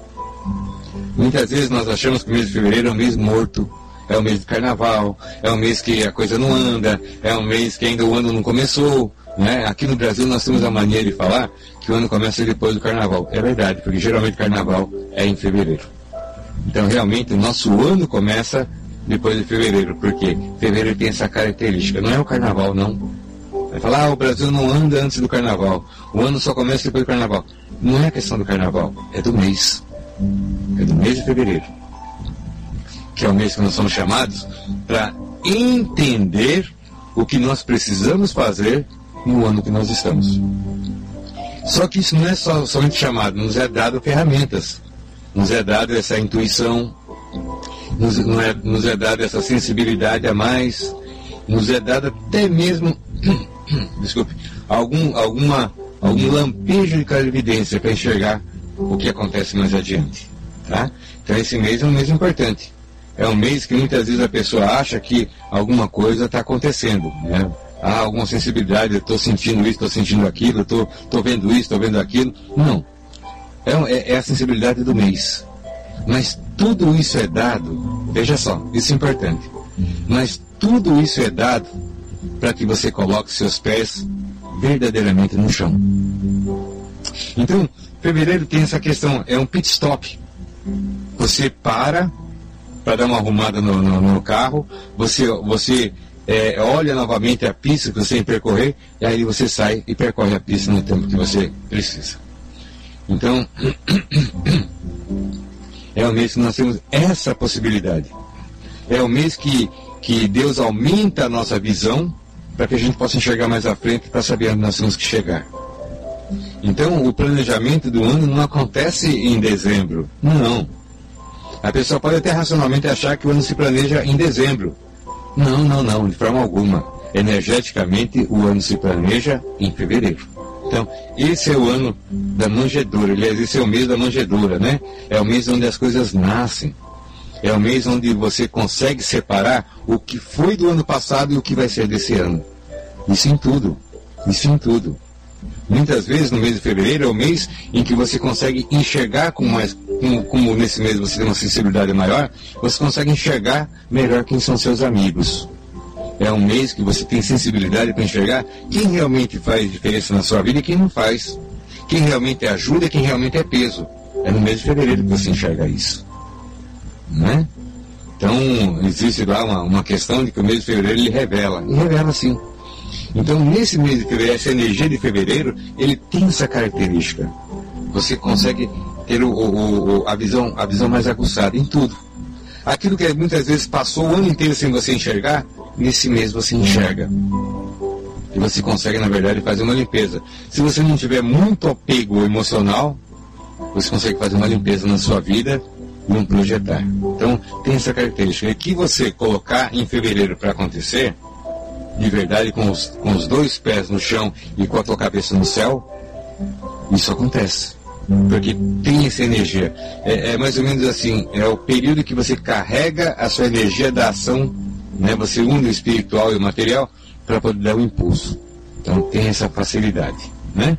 Muitas vezes nós achamos que o mês de fevereiro é um mês morto, é o mês de carnaval, é o mês que a coisa não anda, é o mês que ainda o ano não começou. Né? Aqui no Brasil nós temos a mania de falar que o ano começa depois do carnaval. É verdade, porque geralmente carnaval é em fevereiro. Então realmente o nosso ano começa depois de fevereiro, porque fevereiro tem essa característica. Não é o carnaval, não. Vai falar, ah, o Brasil não anda antes do carnaval. O ano só começa depois do carnaval. Não é questão do carnaval, é do mês. É do mês de fevereiro. Que é o mês que nós somos chamados para entender o que nós precisamos fazer no ano que nós estamos. Só que isso não é só, somente chamado, nos é dado ferramentas, nos é dado essa intuição, nos, é, nos é dado essa sensibilidade a mais, nos é dado até mesmo desculpe, algum, alguma, algum lampejo de clarividência para enxergar o que acontece mais adiante. Tá? Então esse mês é um mês importante. É um mês que muitas vezes a pessoa acha que alguma coisa está acontecendo. Né? Há alguma sensibilidade, estou sentindo isso, estou sentindo aquilo, estou vendo isso, estou vendo aquilo. Não. É, é, é a sensibilidade do mês. Mas tudo isso é dado, veja só, isso é importante. Mas tudo isso é dado para que você coloque seus pés verdadeiramente no chão. Então, fevereiro tem essa questão, é um pit stop. Você para para dar uma arrumada no, no, no carro, você, você é, olha novamente a pista que você tem que percorrer, e aí você sai e percorre a pista no tempo que você precisa. Então, é o mês que nós temos essa possibilidade. É o mês que que Deus aumenta a nossa visão para que a gente possa enxergar mais à frente para saber onde nós temos que chegar. Então, o planejamento do ano não acontece em dezembro. Não. A pessoa pode até racionalmente achar que o ano se planeja em dezembro. Não, não, não, de forma alguma. Energeticamente, o ano se planeja em fevereiro. Então, esse é o ano da manjedoura. Aliás, esse é o mês da manjedoura, né? É o mês onde as coisas nascem. É o mês onde você consegue separar o que foi do ano passado e o que vai ser desse ano. Isso em tudo. Isso em tudo. Muitas vezes no mês de fevereiro é o mês em que você consegue enxergar com mais, como, como nesse mês você tem uma sensibilidade maior, você consegue enxergar melhor quem são seus amigos. É um mês que você tem sensibilidade para enxergar quem realmente faz diferença na sua vida e quem não faz. Quem realmente ajuda e quem realmente é peso. É no mês de fevereiro que você enxerga isso né? Então, existe lá uma, uma questão de que o mês de fevereiro ele revela. E revela sim. Então, nesse mês de fevereiro, essa energia de fevereiro, ele tem essa característica. Você consegue ter o, o, o, a, visão, a visão mais aguçada em tudo. Aquilo que muitas vezes passou o ano inteiro sem você enxergar, nesse mês você enxerga. E você consegue, na verdade, fazer uma limpeza. Se você não tiver muito apego emocional, você consegue fazer uma limpeza na sua vida não projetar. Então, tem essa característica. E que você colocar em fevereiro para acontecer, de verdade, com os, com os dois pés no chão e com a tua cabeça no céu, isso acontece. Porque tem essa energia. É, é mais ou menos assim, é o período que você carrega a sua energia da ação, né? você une o espiritual e o material para poder dar o um impulso. Então tem essa facilidade. Né?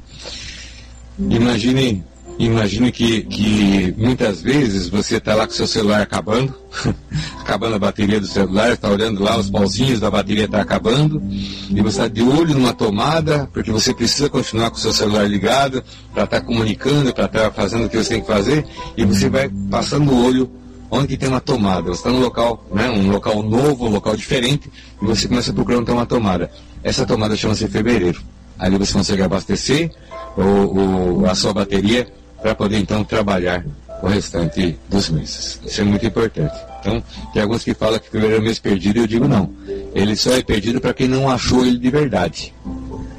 Imagine Imagine que, que muitas vezes você está lá com seu celular acabando, acabando a bateria do celular, está olhando lá, os pauzinhos da bateria está acabando, e você está de olho numa tomada, porque você precisa continuar com o seu celular ligado, para estar tá comunicando, para estar tá fazendo o que você tem que fazer, e você vai passando o olho onde tem uma tomada. Você está num local, né, um local novo, um local diferente, e você começa onde tem uma tomada. Essa tomada chama-se fevereiro. Ali você consegue abastecer o, a sua bateria para poder então trabalhar o restante dos meses. Isso é muito importante. Então, tem alguns que falam que fevereiro é o mês perdido, eu digo não. Ele só é perdido para quem não achou ele de verdade.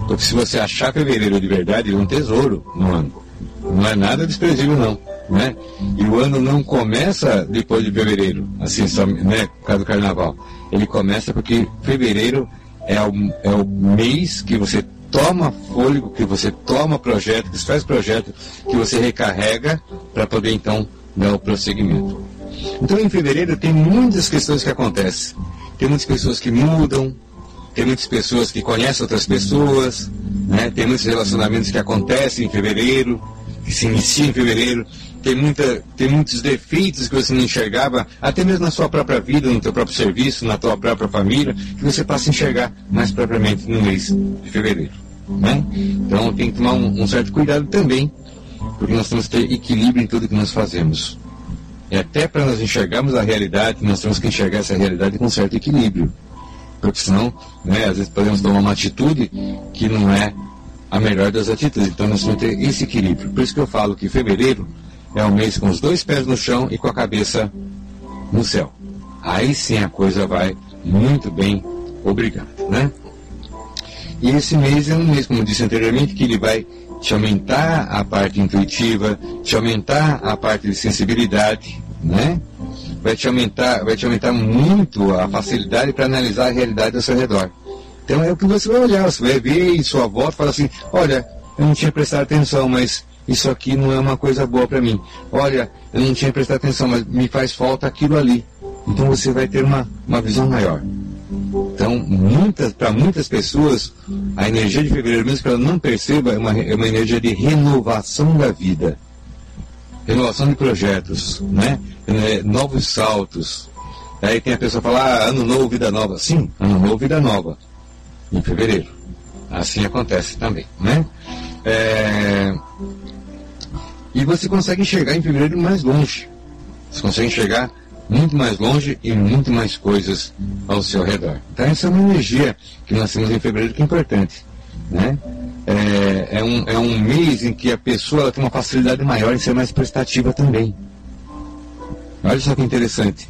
Porque se você achar fevereiro de verdade, é um tesouro no ano. Não é nada desprezível, não. Né? E o ano não começa depois de fevereiro, assim, só, né, por causa do carnaval. Ele começa porque fevereiro é o, é o mês que você toma fôlego, que você toma projeto, que você faz projeto, que você recarrega para poder então dar o prosseguimento. Então em fevereiro tem muitas questões que acontecem. Tem muitas pessoas que mudam, tem muitas pessoas que conhecem outras pessoas, né? tem muitos relacionamentos que acontecem em fevereiro, que se iniciam em fevereiro, tem, muita, tem muitos defeitos que você não enxergava, até mesmo na sua própria vida, no teu próprio serviço, na tua própria família, que você passa a enxergar mais propriamente no mês de fevereiro. Né? Então tem que tomar um, um certo cuidado também, porque nós temos que ter equilíbrio em tudo que nós fazemos. E até para nós enxergarmos a realidade, nós temos que enxergar essa realidade com certo equilíbrio. Porque senão, né, às vezes podemos tomar uma atitude que não é a melhor das atitudes. Então nós temos que ter esse equilíbrio. Por isso que eu falo que fevereiro é um mês com os dois pés no chão e com a cabeça no céu. Aí sim a coisa vai muito bem, obrigado, né? E esse mês é um mês, como disse anteriormente, que ele vai te aumentar a parte intuitiva, te aumentar a parte de sensibilidade, né? Vai te aumentar, vai te aumentar muito a facilidade para analisar a realidade ao seu redor. Então é o que você vai olhar, você vai ver em sua volta e falar assim, olha, eu não tinha prestado atenção, mas isso aqui não é uma coisa boa para mim. Olha, eu não tinha prestado atenção, mas me faz falta aquilo ali. Então você vai ter uma, uma visão maior. Então, muitas, para muitas pessoas, a energia de fevereiro, mesmo que ela não perceba, é uma, é uma energia de renovação da vida. Renovação de projetos, né? É, novos saltos. Aí tem a pessoa falar, ah, ano novo, vida nova. Sim, ano novo, vida nova. Em fevereiro. Assim acontece também, né? É... E você consegue enxergar em fevereiro mais longe. Você consegue enxergar muito mais longe e muito mais coisas ao seu redor. Então essa é uma energia que nós temos em fevereiro que é importante. Né? É, é, um, é um mês em que a pessoa tem uma facilidade maior em ser mais prestativa também. Olha só que interessante.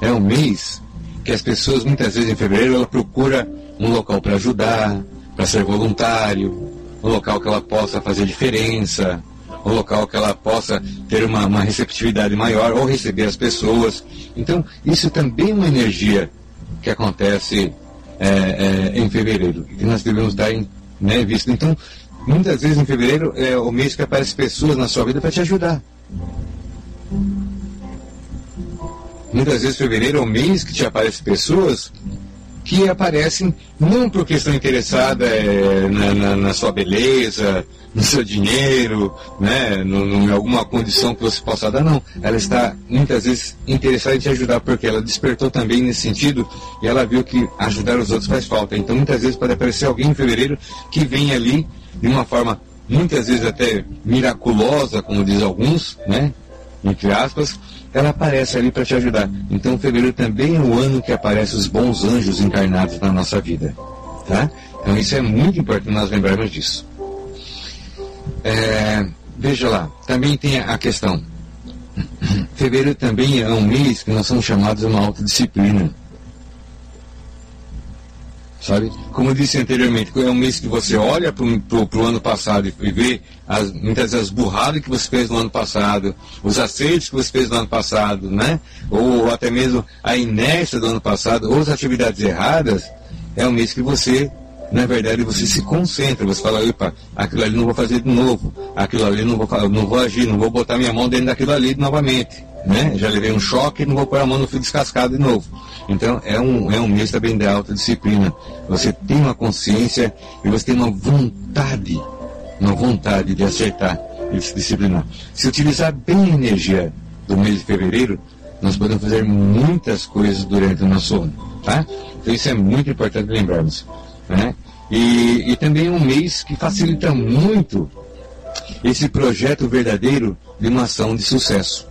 É um mês que as pessoas, muitas vezes em fevereiro, ela procura um local para ajudar, para ser voluntário, um local que ela possa fazer diferença, um local que ela possa ter uma, uma receptividade maior ou receber as pessoas. Então, isso também é uma energia que acontece é, é, em fevereiro, que nós devemos dar em né, vista. Então, muitas vezes em fevereiro é o mês que aparecem pessoas na sua vida para te ajudar. Muitas vezes fevereiro é o mês que te aparecem pessoas que aparecem não porque estão interessadas é, na, na, na, sua beleza, no seu dinheiro, né, no, no, em alguma condição que você possa dar, não. Ela está muitas vezes interessada em te ajudar porque ela despertou também nesse sentido e ela viu que ajudar os outros faz falta. Então muitas vezes pode aparecer alguém em fevereiro que vem ali de uma forma muitas vezes até miraculosa, como diz alguns, né, entre aspas, ela aparece ali para te ajudar. Então, fevereiro também é o ano que aparecem os bons anjos encarnados na nossa vida. Tá? Então, isso é muito importante nós lembrarmos disso. É, veja lá, também tem a questão. Fevereiro também é um mês que nós somos chamados a uma autodisciplina sabe? Como eu disse anteriormente, é um mês que você olha para o ano passado e vê as, muitas as burradas que você fez no ano passado, os acertos que você fez no ano passado, né? Ou até mesmo a inércia do ano passado, ou as atividades erradas, é um mês que você, na verdade, você se concentra, você fala, opa, aquilo ali não vou fazer de novo, aquilo ali não vou, não vou agir, não vou botar minha mão dentro daquilo ali novamente né? Já levei um choque, não vou pôr a mão no fio descascado de novo. Então é um, é um mês também de alta disciplina. Você tem uma consciência e você tem uma vontade, uma vontade de acertar e se disciplinar. Se utilizar bem a energia do mês de fevereiro, nós podemos fazer muitas coisas durante o nosso ano. Tá? Então isso é muito importante lembrarmos. Né? E, e também é um mês que facilita muito esse projeto verdadeiro de uma ação de sucesso.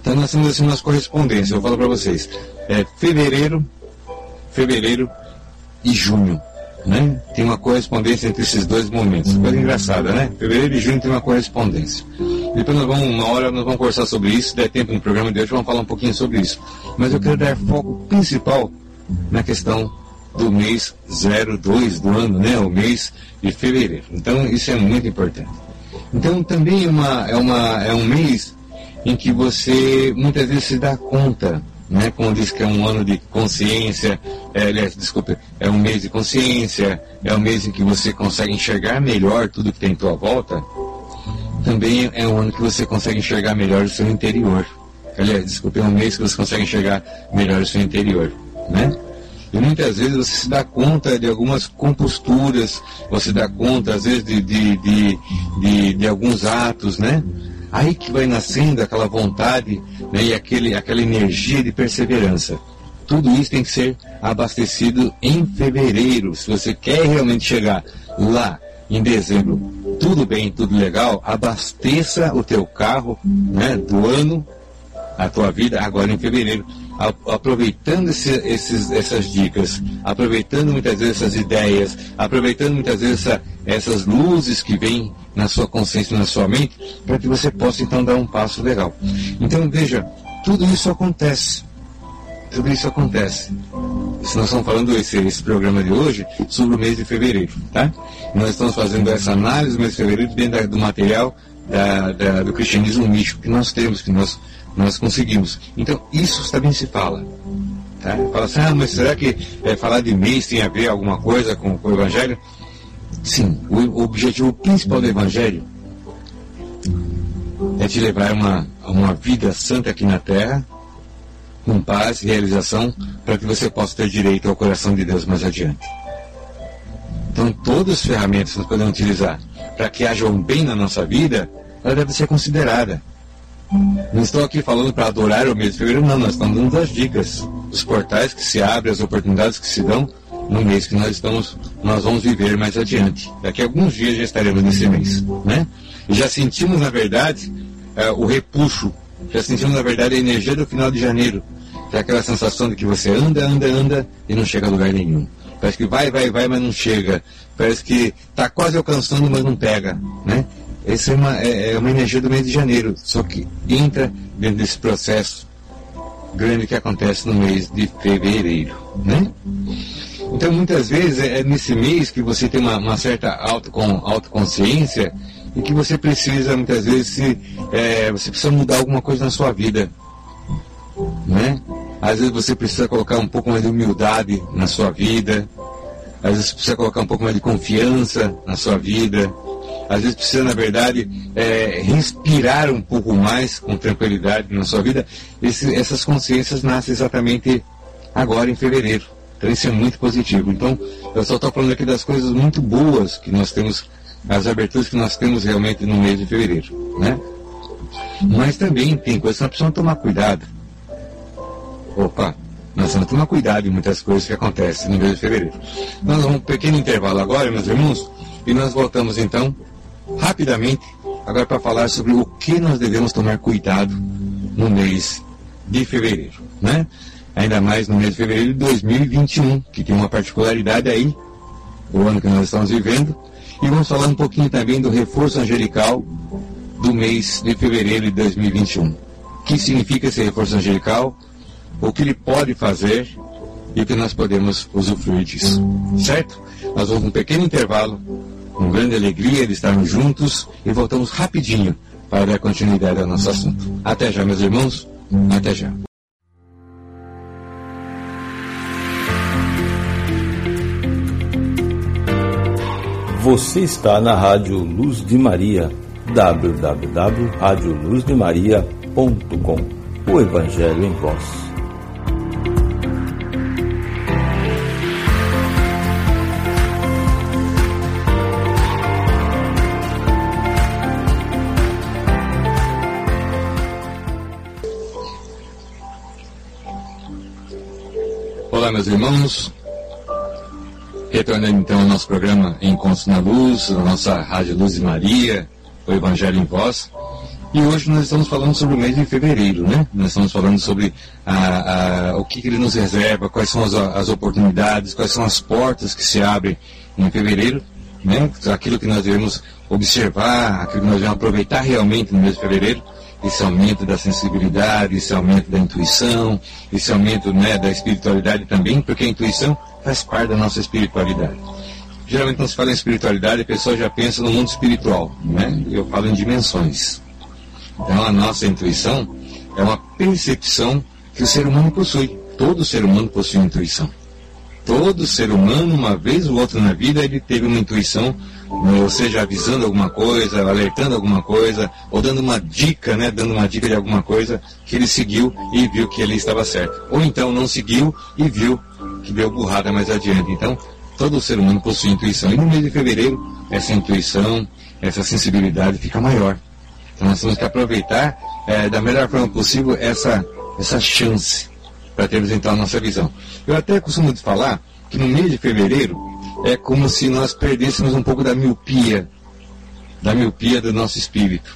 Então nós temos assim umas correspondências, eu falo para vocês. É fevereiro, fevereiro e junho. Né? Tem uma correspondência entre esses dois momentos. Coisa engraçada, né? Fevereiro e junho tem uma correspondência. Depois nós vamos, uma hora nós vamos conversar sobre isso, der tempo no programa de hoje, vamos falar um pouquinho sobre isso. Mas eu quero dar foco principal na questão do mês 02 do ano, né? O mês de fevereiro. Então isso é muito importante. Então também é, uma, é, uma, é um mês em que você muitas vezes se dá conta, né? Como diz que é um ano de consciência, é, aliás, desculpe, é um mês de consciência, é um mês em que você consegue enxergar melhor tudo que tem em tua volta. Também é um ano que você consegue enxergar melhor o seu interior. Aliás, desculpe, é um mês que você consegue enxergar melhor o seu interior, né? E muitas vezes você se dá conta de algumas composturas, você dá conta, às vezes, de, de, de, de, de alguns atos, né? Aí que vai nascendo aquela vontade né, e aquele, aquela energia de perseverança. Tudo isso tem que ser abastecido em fevereiro. Se você quer realmente chegar lá em dezembro, tudo bem, tudo legal, abasteça o teu carro né, do ano, a tua vida, agora em fevereiro aproveitando esse, esses, essas dicas, aproveitando muitas vezes essas ideias, aproveitando muitas vezes essa, essas luzes que vêm na sua consciência, na sua mente, para que você possa então dar um passo legal. Então veja, tudo isso acontece. Tudo isso acontece. Nós estamos falando esse, esse programa de hoje sobre o mês de fevereiro, tá? Nós estamos fazendo essa análise do mês de fevereiro dentro do material da, da, do cristianismo místico que nós temos, que nós nós conseguimos. Então, isso também se fala. Tá? Fala assim, ah, mas será que é, falar de mês tem a ver alguma coisa com, com o Evangelho? Sim, o, o, objetivo principal do Evangelho é te levar a uma, uma vida santa aqui na Terra, com paz e realização, para que você possa ter direito ao coração de Deus mais adiante. Então, todas as ferramentas que nós podemos utilizar para que haja um bem na nossa vida, ela deve ser considerada. Não estou aqui falando para adorar o mês de fevereiro, não, nós estamos dando as dicas, os portais que se abrem, as oportunidades que se dão no mês que nós estamos, nós vamos viver mais adiante. Daqui a alguns dias já estaremos nesse mês, né? E já sentimos, na verdade, é, o repuxo, já sentimos, na verdade, a energia do final de janeiro, que é aquela sensação de que você anda, anda, anda e não chega a lugar nenhum. Parece que vai, vai, vai, mas não chega. Parece que está quase alcançando, mas não pega, né? Essa é uma, é, é uma energia do mês de janeiro, só que entra dentro desse processo grande que acontece no mês de fevereiro, né? Então, muitas vezes, é, é nesse mês que você tem uma, uma certa autocon, autoconsciência e que você precisa, muitas vezes, se, é, você precisa mudar alguma coisa na sua vida, né? Às vezes você precisa colocar um pouco mais de humildade na sua vida, às vezes você precisa colocar um pouco mais de confiança na sua vida, às vezes precisa, na verdade, é, respirar um pouco mais com tranquilidade na sua vida. Esse, essas consciências nascem exatamente agora em fevereiro. Então isso é muito positivo. Então, eu só estou falando aqui das coisas muito boas que nós temos, as aberturas que nós temos realmente no mês de fevereiro. Né? Mas também tem coisas que nós precisamos tomar cuidado. Opa, nós vamos tomar cuidado em muitas coisas que acontecem no mês de fevereiro. Nós vamos um pequeno intervalo agora, meus irmãos, e nós voltamos então rapidamente agora para falar sobre o que nós devemos tomar cuidado no mês de fevereiro, né? Ainda mais no mês de fevereiro de 2021, que tem uma particularidade aí, o ano que nós estamos vivendo, e vamos falar um pouquinho também do reforço angelical do mês de fevereiro de 2021. O que significa esse reforço angelical? O que ele pode fazer e o que nós podemos usufruir disso. Certo? Nós vamos um pequeno intervalo com grande alegria de estarmos juntos e voltamos rapidinho para dar continuidade ao nosso assunto. Até já, meus irmãos. Até já. Você está na Rádio Luz de Maria, www.radioluzdemaria.com. O Evangelho em Voz. Meus irmãos. Retornando então ao nosso programa Encontros na Luz, a nossa Rádio Luz de Maria, o Evangelho em Voz. E hoje nós estamos falando sobre o mês de fevereiro, né? Nós estamos falando sobre a, a, o que, que, ele nos reserva, quais são as, as, oportunidades, quais são as portas que se abrem em fevereiro, né? Aquilo que nós devemos observar, aquilo que nós devemos aproveitar realmente no mês de fevereiro. Esse aumento da sensibilidade, esse aumento da intuição, esse aumento né, da espiritualidade também, porque a intuição faz parte da nossa espiritualidade. Geralmente quando se fala em espiritualidade, a pessoa já pensa no mundo espiritual, né? Eu falo em dimensões. Então a nossa intuição é uma percepção que o ser humano possui. Todo ser humano possui intuição. Todo ser humano, uma vez ou outra na vida, ele teve uma intuição, né, ou seja, avisando alguma coisa, alertando alguma coisa, ou dando uma dica, né, dando uma dica de alguma coisa que ele seguiu e viu que ele estava certo. Ou então não seguiu e viu que deu burrada mais adiante. Então, todo ser humano possui intuição. E no mês de fevereiro, essa intuição, essa sensibilidade fica maior. Então nós temos que aproveitar é, da melhor forma possível essa, essa chance para termos então a nossa visão. Eu até costumo falar que no mês de fevereiro é como se nós perdêssemos um pouco da miopia, da miopia do nosso espírito.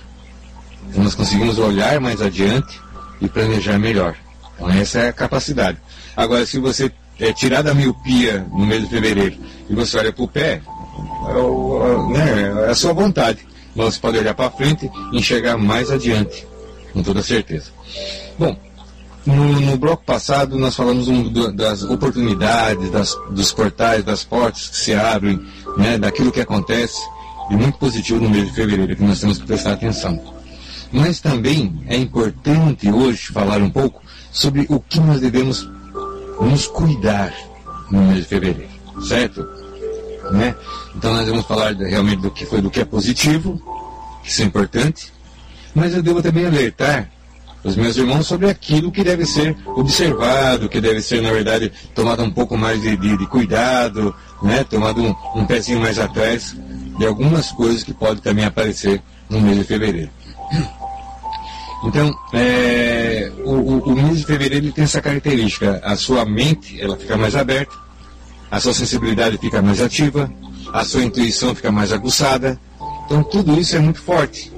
Então nós conseguimos olhar mais adiante e planejar melhor. Então essa é a capacidade. Agora, se você é, tirar da miopia no mês de fevereiro e você olha para o pé, é, né, é a sua vontade. Mas você pode olhar para frente e enxergar mais adiante, com toda certeza. Bom, no, no bloco passado nós falamos um, das oportunidades, das, dos portais, das portas que se abrem, né, daquilo que acontece, e muito positivo no mês de fevereiro, que nós temos que prestar atenção. Mas também é importante hoje falar um pouco sobre o que nós devemos nos cuidar no mês de fevereiro, certo? Né? Então nós vamos falar realmente do que foi do que é positivo, que isso é importante, mas eu devo também alertar os meus irmãos sobre aquilo que deve ser observado, que deve ser, na verdade, tomado um pouco mais de, de, de cuidado, né? tomado um, um pezinho mais atrás de algumas coisas que podem também aparecer no mês de fevereiro. Então, é, o, o, o, mês de fevereiro tem essa característica. A sua mente ela fica mais aberta, a sua sensibilidade fica mais ativa, a sua intuição fica mais aguçada. Então, tudo isso é muito forte.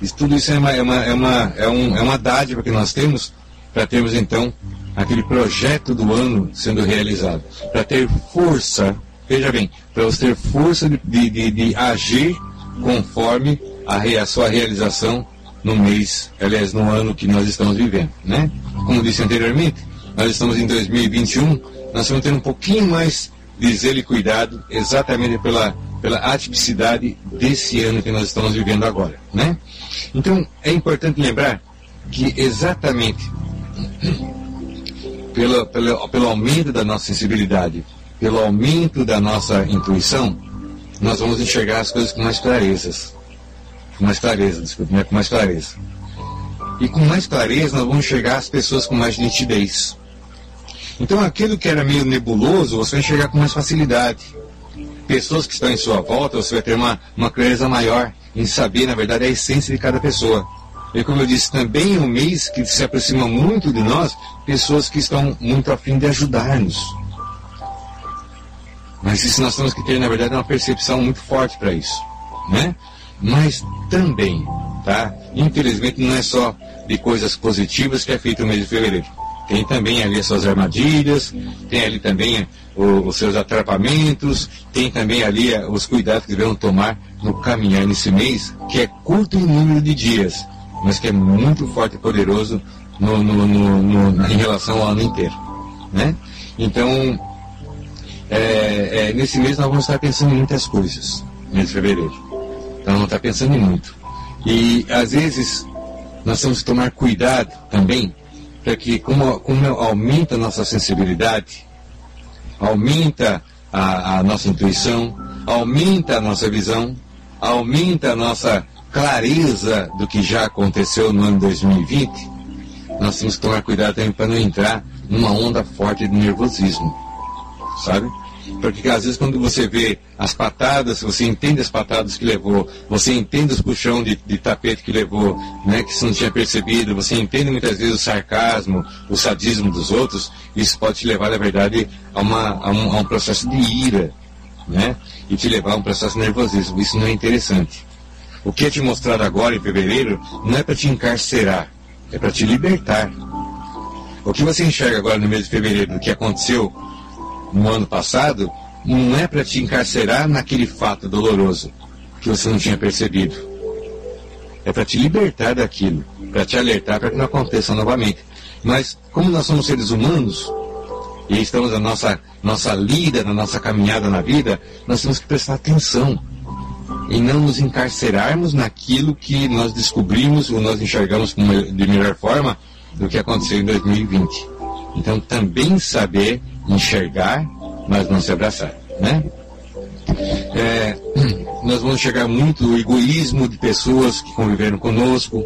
Isso, tudo isso é uma, é, uma, é, uma, é, um, é uma dádiva que nós temos para termos, então, aquele projeto do ano sendo realizado. Para ter força, veja bem, para você ter força de, de, de agir conforme a, a sua realização no mês, aliás, no ano que nós estamos vivendo, né? Como disse anteriormente, nós estamos em 2021, nós estamos tendo um pouquinho mais de zelo e cuidado, exatamente pela, pela atipicidade desse ano que nós estamos vivendo agora, né? Então, é importante lembrar que exatamente pelo, pelo, pelo aumento da nossa sensibilidade, pelo aumento da nossa intuição, nós vamos enxergar as coisas com mais clarezas com mais clareza, desculpe, né? com mais clareza. E com mais clareza nós vamos enxergar as pessoas com mais nitidez. Então aquilo que era meio nebuloso, você vai enxergar com mais facilidade. Pessoas que estão em sua volta, você vai ter uma, uma clareza maior em saber, na verdade, a essência de cada pessoa. E como eu disse, também é um mês que se aproxima muito de nós, pessoas que estão muito afim de ajudar-nos. Mas isso nós temos que ter, na verdade, uma percepção muito forte para isso. Né? mas também, tá? Infelizmente não é só de coisas positivas que é feito o mês de fevereiro. Tem também ali as suas armadilhas, tem ali também os seus atrapamentos, tem também ali eh, os cuidados que devemos tomar no caminhar nesse mês, que é curto em número de dias, mas que é muito forte e poderoso no, no, no, em relação ao ano inteiro. Né? Então, é, é, nesse mês nós vamos estar pensando em muitas coisas, mês de fevereiro. Então não está pensando em muito. E às vezes nós temos que tomar cuidado também para que como, como aumenta a nossa sensibilidade, aumenta a, a nossa intuição, aumenta a nossa visão, aumenta a nossa clareza do que já aconteceu no ano 2020, nós temos que tomar cuidado também para não entrar numa onda forte de nervosismo, sabe? Porque às vezes quando você vê as patadas, você entende as patadas que levou, você entende os puxão de, de tapete que levou, né, que você não tinha percebido, você entende muitas vezes o sarcasmo, o sadismo dos outros, isso pode te levar, na verdade, a, uma, a, um, a um processo de ira, né? E te levar a um processo de nervosismo. Isso não é interessante. O que é te mostrado agora em fevereiro não é para te encarcerar, é para te libertar. O que você enxerga agora no mês de fevereiro do que aconteceu no ano passado, não é para te encarcerar naquele fato doloroso que você não tinha percebido. É para te libertar daquilo. para te alertar para que não aconteça novamente. Mas como nós somos seres humanos e estamos na nossa nossa lida, na nossa caminhada na vida, nós temos que prestar atenção e não nos encarcerarmos naquilo que nós descobrimos ou nós enxergamos de melhor forma do que aconteceu em 2020. Então também saber enxergar, mas não se abraçar, né? É, nós vamos chegar muito o egoísmo de pessoas que conviveram conosco,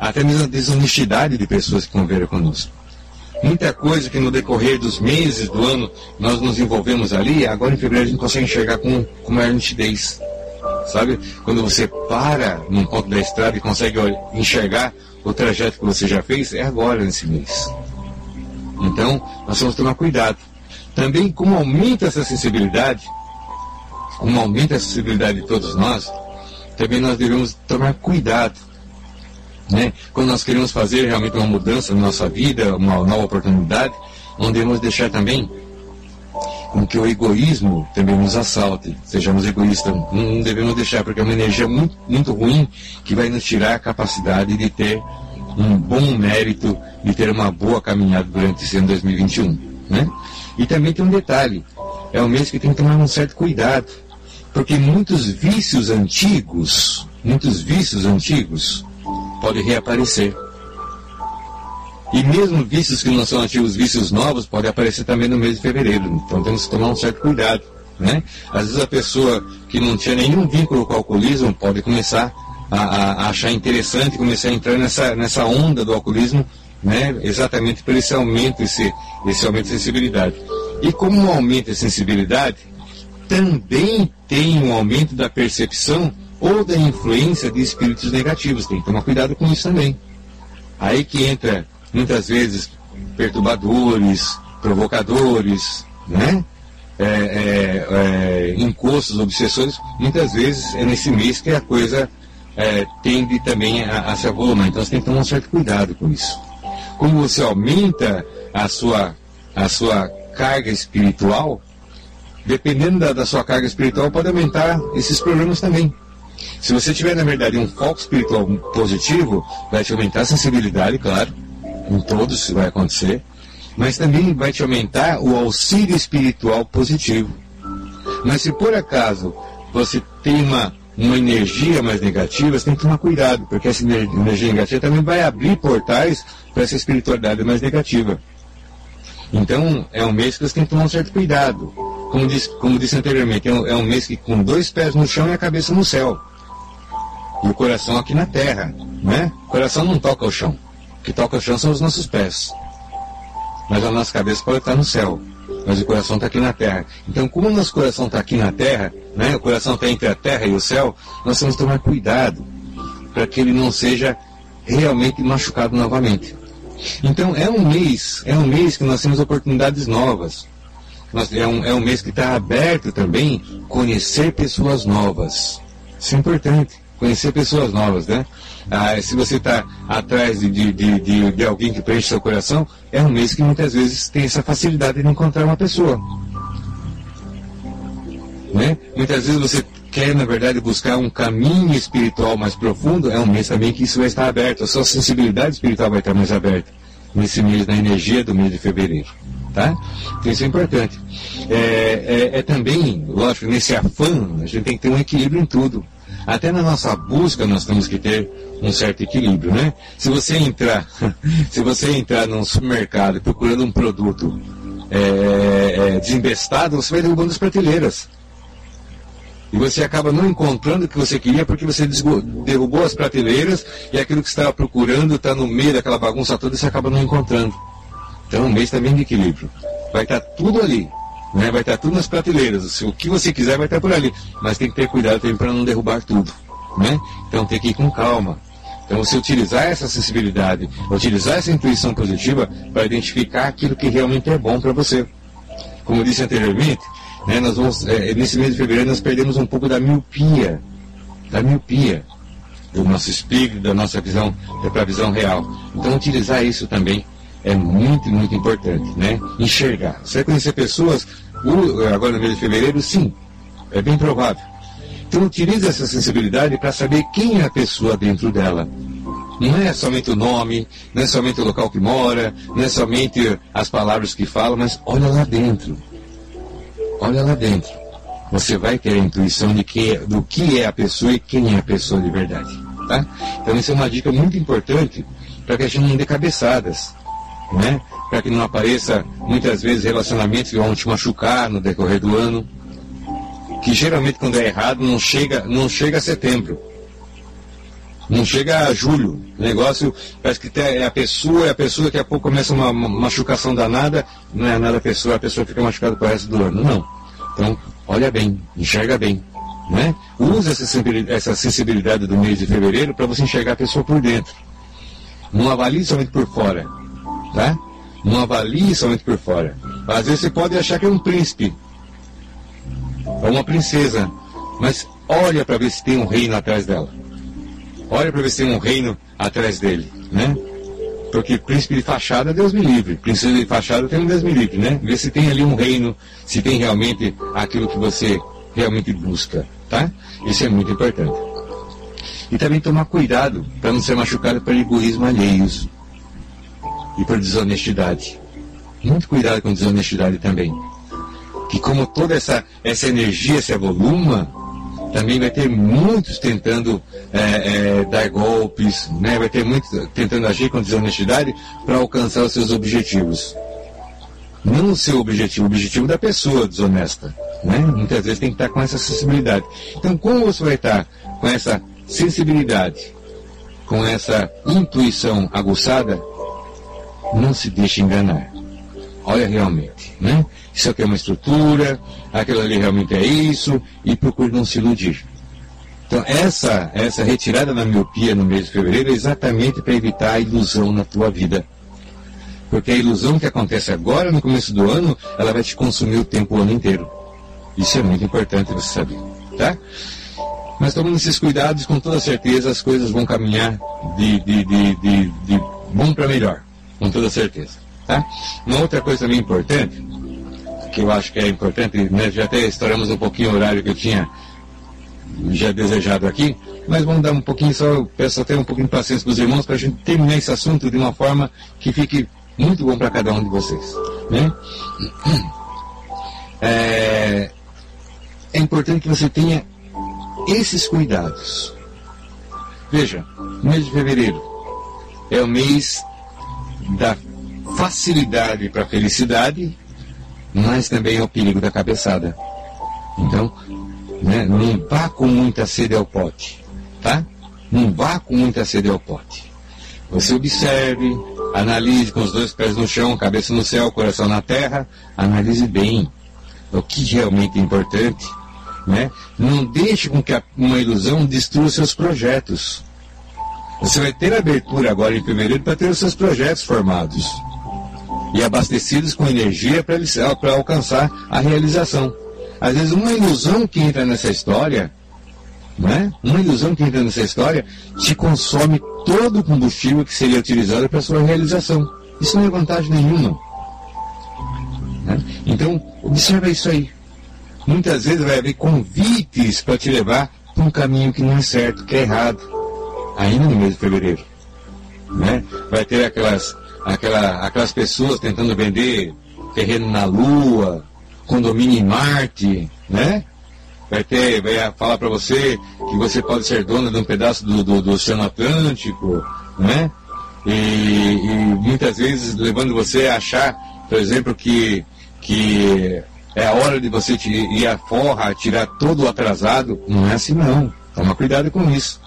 até mesmo a desonestidade de pessoas que conviveram conosco. Muita coisa que no decorrer dos meses do ano nós nos envolvemos ali, agora em fevereiro a gente consegue enxergar com, com maior nitidez. Sabe? Quando você para num ponto da estrada e consegue enxergar o trajeto que você já fez, é agora nesse mês. Então, nós temos que tomar cuidado. Também, como aumenta essa sensibilidade, como aumenta a sensibilidade de todos nós, também nós devemos tomar cuidado. Né? Quando nós queremos fazer realmente uma mudança na nossa vida, uma nova oportunidade, não devemos deixar também com que o egoísmo também nos assalte. Sejamos egoístas, não devemos deixar, porque é uma energia muito, muito ruim que vai nos tirar a capacidade de ter um bom mérito, de ter uma boa caminhada durante esse ano 2021. Né? E também tem um detalhe: é um mês que tem que tomar um certo cuidado porque muitos vícios antigos, muitos vícios antigos podem reaparecer. E mesmo vícios que não são antigos, vícios novos, podem aparecer também no mês de fevereiro. Então temos que tomar um certo cuidado. Né? Às vezes a pessoa que não tinha nenhum vínculo com o alcoolismo pode começar a, a, achar interessante, começar a entrar nessa, nessa onda do alcoolismo, né? exatamente por esse aumento, esse, esse aumento de sensibilidade. E como aumenta a sensibilidade, também tem um aumento da percepção ou da influência de espíritos negativos. Tem que tomar cuidado com isso também. Aí que entra, muitas vezes, perturbadores, provocadores, né? É, é, é, encostos, obsessores, muitas vezes é nesse mês que a coisa é, tende também a, a se avolumar. Então você tem que tomar um certo cuidado com isso. Como você aumenta a sua, a sua carga espiritual, dependendo da, da sua carga espiritual, pode aumentar esses problemas também. Se você tiver, na verdade, um foco espiritual positivo, vai te aumentar a sensibilidade, claro, em todos isso vai acontecer, mas também vai te aumentar o auxílio espiritual positivo. Mas se por acaso você tem uma, uma energia mais negativa, você tem que tomar cuidado, porque essa energia negativa também vai abrir portais para essa espiritualidade mais negativa. Então, é um mês que você tem que tomar um certo cuidado. Como disse, como disse anteriormente, é um, é um mês que com dois pés no chão e a cabeça no céu. E o coração aqui na terra, né? O coração não toca o chão. O que toca o chão são os nossos pés. Mas a nossa cabeça pode estar no céu. Mas o coração está aqui na terra. Então, como o nosso coração está aqui na terra, né? O coração está entre a terra e o céu, nós temos que tomar cuidado para que ele não seja realmente machucado novamente. Então é um mês, é um mês que nós temos oportunidades novas. Nós, é, um, é um mês que está aberto também conhecer pessoas novas. Isso é importante, conhecer pessoas novas, né? Ah, se você está atrás de, de, de, de, alguém que preenche seu coração, é um mês que muitas vezes tem essa facilidade de encontrar uma pessoa. Né? Muitas vezes você quer, na verdade, buscar um caminho espiritual mais profundo, é um mês também que isso vai estar aberto. A sua sensibilidade espiritual vai estar mais aberta nesse mês da energia do mês de fevereiro. Tá? Então isso é importante. É, é, é também, lógico, nesse afã, a gente tem que ter um equilíbrio em tudo. Até na nossa busca nós temos que ter um certo equilíbrio, né? Se você entrar, se você entrar num supermercado procurando um produto é, é, você vai derrubando as prateleiras. E você acaba não encontrando o que você queria porque você derrubou as prateleiras e aquilo que você estava procurando está no meio daquela bagunça toda e você acaba não encontrando. Então, um mês também de equilíbrio. Vai estar tá tudo ali. Né? Vai estar tudo nas prateleiras. O que você quiser vai estar por ali. Mas tem que ter cuidado para não derrubar tudo. Né? Então, tem que ir com calma. Então, você utilizar essa sensibilidade, utilizar essa intuição positiva para identificar aquilo que realmente é bom para você. Como eu disse anteriormente, né, nós vamos, é, nesse mês de fevereiro nós perdemos um pouco da miopia, da miopia do nosso espírito, da nossa visão, para a visão real. Então utilizar isso também é muito, muito importante, né? Enxergar. Você vai conhecer pessoas, agora no mês de fevereiro, sim, é bem provável. Então utilize essa sensibilidade para saber quem é a pessoa dentro dela. Não é somente o nome, não é somente o local que mora, não é somente as palavras que fala, mas olha lá dentro. Olha lá dentro. Você vai ter a intuição de que, do que é a pessoa e quem é a pessoa de verdade. Tá? Então, isso é uma dica muito importante para que a gente não dê cabeçadas. Né? Para que não apareça muitas vezes relacionamentos que vão te machucar no decorrer do ano. Que geralmente quando é errado não chega, não chega a setembro. Não chega a julho. O negócio parece que é a pessoa, é a pessoa que a pouco começa uma, machucação danada, não é nada a pessoa, a pessoa fica machucada para o resto do ano. Não. Então, olha bem, enxerga bem. Né? Use essa sensibilidade do mês de fevereiro para você enxergar a pessoa por dentro. Não avalie somente por fora. Tá? Não avalie somente por fora. Às vezes você pode achar que é um príncipe. Ou uma princesa. Mas olha para ver se tem um reino atrás dela. Olha para ver se tem um reino atrás dele. Né? Porque príncipe de fachada, Deus me livre. Princesa de fachada, tem Deus me livre, né? Ver se tem ali um reino, se tem realmente aquilo que você realmente busca, tá? Isso é muito importante. E também tomar cuidado para não ser machucado por egoísmo alheios e por desonestidade. Muito cuidado com desonestidade também. Que como toda essa, essa energia se avoluma, também vai ter muitos tentando é, é, dar golpes, né? vai ter muitos tentando agir com desonestidade para alcançar os seus objetivos. Não o seu objetivo, o objetivo da pessoa desonesta. Né? Muitas vezes tem que estar com essa sensibilidade. Então, como você vai estar com essa sensibilidade, com essa intuição aguçada, não se deixe enganar. Olha realmente, né? Isso aqui é uma estrutura, aquilo ali realmente é isso, e procure não se iludir. Então, essa, essa retirada da miopia no mês de fevereiro é exatamente para evitar a ilusão na tua vida. Porque a ilusão que acontece agora, no começo do ano, ela vai te consumir o tempo o ano inteiro. Isso é muito importante você saber, tá? Mas tomando esses cuidados, com toda certeza as coisas vão caminhar de, de, de, de, de bom para melhor, com toda certeza, tá? Uma outra coisa também importante, que eu acho que é importante, né, já até estouramos um pouquinho o horário que eu tinha já desejado aqui, mas vamos dar um pouquinho só, peço até um pouquinho de paciência para os irmãos para a gente terminar esse assunto de uma forma que fique muito bom para cada um de vocês, né? É, é importante que você tenha esses cuidados. Veja, mês de fevereiro é o mês da facilidade para a felicidade, mas também é o perigo da cabeçada. Então, né, não vá com muita sede ao pote, tá? Não vá com muita sede ao pote. Você observe, analise com os dois pés no chão, cabeça no céu, coração na terra, analise bem o que realmente é importante né? Não deixe com que uma ilusão destrua seus projetos. Você vai ter abertura agora em fevereiro para ter os seus projetos formados e abastecidos com energia para alcançar a realização. Às vezes, uma ilusão que entra nessa história, né? uma ilusão que entra nessa história, te consome todo o combustível que seria utilizado para sua realização. Isso não é vantagem nenhuma. Né? Então, observa isso aí muitas vezes vai haver convites para te levar para um caminho que não é certo, que é errado, ainda no mês de fevereiro. Né? Vai ter aquelas, aquela, aquelas pessoas tentando vender terreno na Lua, condomínio em Marte, né? Vai ter, vai falar para você que você pode ser dona de um pedaço do, do, do Oceano Atlântico, né? E, e, muitas vezes levando você a achar, por exemplo, que, que é a hora de você ir à forra, tirar todo o atrasado. Não é assim não. Toma cuidado com isso.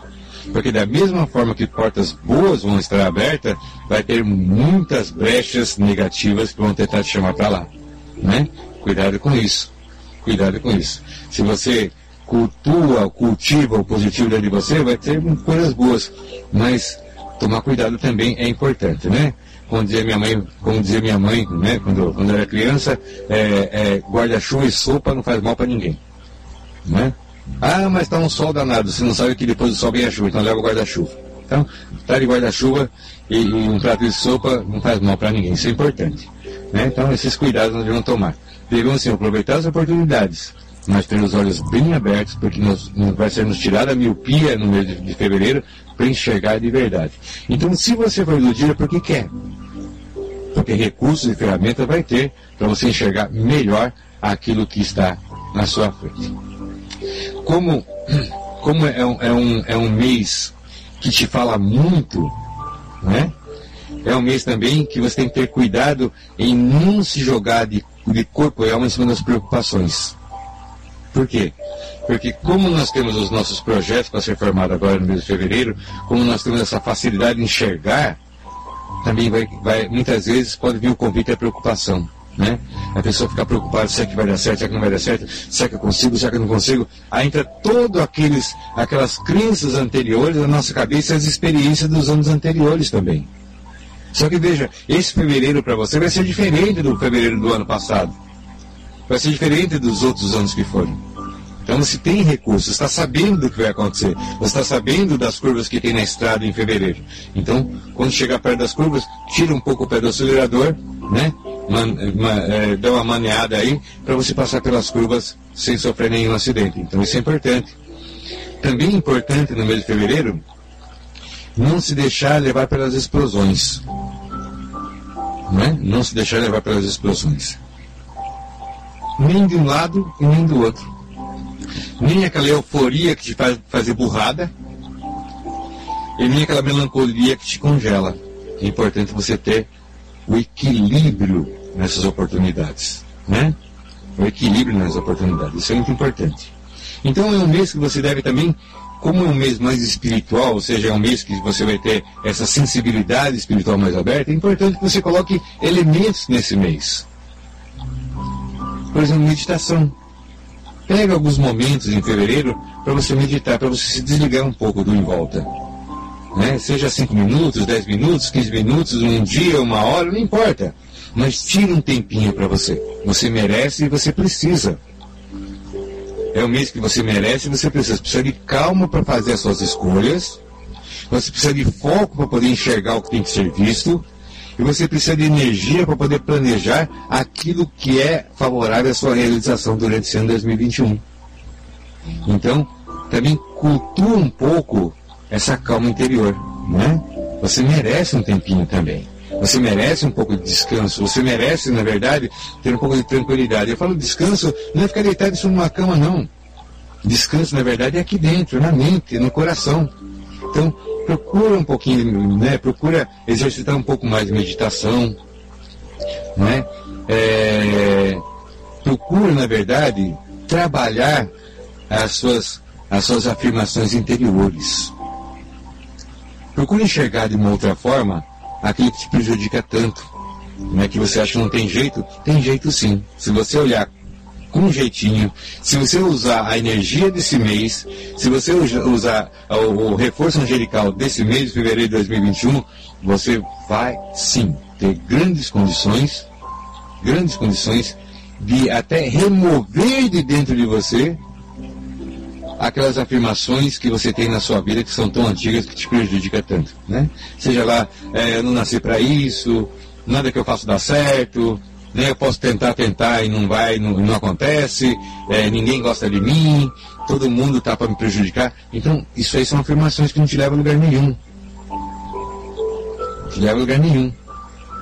Porque da mesma forma que portas boas vão estar abertas, vai ter muitas brechas negativas que vão tentar te chamar para lá. Né? Cuidado com isso. Cuidado com isso. Se você cultua, cultiva o positivo dentro de você, vai ter coisas boas. Mas tomar cuidado também é importante, né? como dizia minha mãe, como dizia minha mãe, né, quando, quando era criança, é, é, guarda-chuva e sopa não faz mal para ninguém. Né? Ah, mas está um sol danado, você não sabe que depois do sol vem a chuva, então leva o guarda-chuva. Então, estar de guarda-chuva e, e, um prato de sopa não faz mal para ninguém, isso é importante. Né? Então, esses cuidados nós devemos tomar. Devemos, sim, aproveitar as oportunidades, nós temos os olhos bem abertos, porque nós, vai ser nos tirada a miopia no mês de, de fevereiro para enxergar de verdade. Então, se você for iludido, é porque quer. Porque recursos e ferramentas vai ter para você enxergar melhor aquilo que está na sua frente. Como, como é, um, é, um, é um mês que te fala muito, né? É um mês também que você tem que ter cuidado em não se jogar de, de corpo e alma em cima das preocupações. Por quê? Porque como nós temos os nossos projetos para ser formado agora no mês de fevereiro, como nós temos essa facilidade de enxergar, também vai, vai muitas vezes pode vir o convite à preocupação. Né? A pessoa fica preocupada se é que vai dar certo, se é que não vai dar certo, se é que eu consigo, se é que eu não consigo. Aí entra todo aqueles, aquelas crenças anteriores na nossa cabeça e as experiências dos anos anteriores também. Só que veja, esse fevereiro para você vai ser diferente do fevereiro do ano passado. Vai ser diferente dos outros anos que foram. Então você tem recursos, está sabendo do que vai acontecer, você está sabendo das curvas que tem na estrada em fevereiro. Então, quando chegar perto das curvas, tira um pouco o pé do acelerador, né? Man, man, é, uma maneada aí para você passar pelas curvas sem sofrer nenhum acidente. Então isso é importante. Também é importante no mês de fevereiro não se deixar levar pelas explosões. Né? Não se deixar levar pelas explosões. Nem de um lado e nem do outro. Nem aquela euforia que te faz fazer burrada, e nem aquela melancolia que te congela. É importante você ter o equilíbrio nessas oportunidades, né? O equilíbrio nas oportunidades, isso é muito importante. Então é um mês que você deve também, como é um mês mais espiritual, ou seja, é um mês que você vai ter essa sensibilidade espiritual mais aberta, é importante que você coloque elementos nesse mês. Por exemplo, meditação. Pega alguns momentos em fevereiro para você meditar, para você se desligar um pouco do em volta né? seja 5 minutos, 10 minutos, 15 minutos, um dia, uma hora, não importa. Mas tire um tempinho para você. Você merece e você precisa. É o mês que você merece e você precisa. Você precisa de calma para fazer as suas escolhas. Você precisa de foco para poder enxergar o que tem que ser visto. E você precisa de energia para poder planejar aquilo que é favorável à sua realização durante esse ano 2021. Então, também cultua um pouco essa calma interior, né? Você merece um tempinho também. Você merece um pouco de descanso. Você merece, na verdade, ter um pouco de tranquilidade. Eu falo descanso, não é ficar deitado em cima cama, não. Descanso, na verdade, é aqui dentro, na mente, no coração. Então, procura um pouquinho, né? Procura exercitar um pouco mais de meditação, né? É, procura, na verdade, trabalhar as suas, as suas afirmações interiores. Procure enxergar de uma outra forma aquilo que te prejudica tanto. Né, que você acha que não tem jeito, tem jeito sim. Se você olhar com um jeitinho, se você usar a energia desse mês, se você usar o, o reforço angelical desse mês de fevereiro de 2021, você vai sim ter grandes condições, grandes condições de até remover de dentro de você aquelas afirmações que você tem na sua vida que são tão antigas que te prejudica tanto, né? Seja lá, é, eu não nasci para isso, nada que eu faço dá certo, né? Eu posso tentar, tentar e não vai, não, não acontece, é, ninguém gosta de mim, todo mundo tá para me prejudicar. Então, isso aí são afirmações que não te levam a lugar nenhum. Não te levam a lugar nenhum.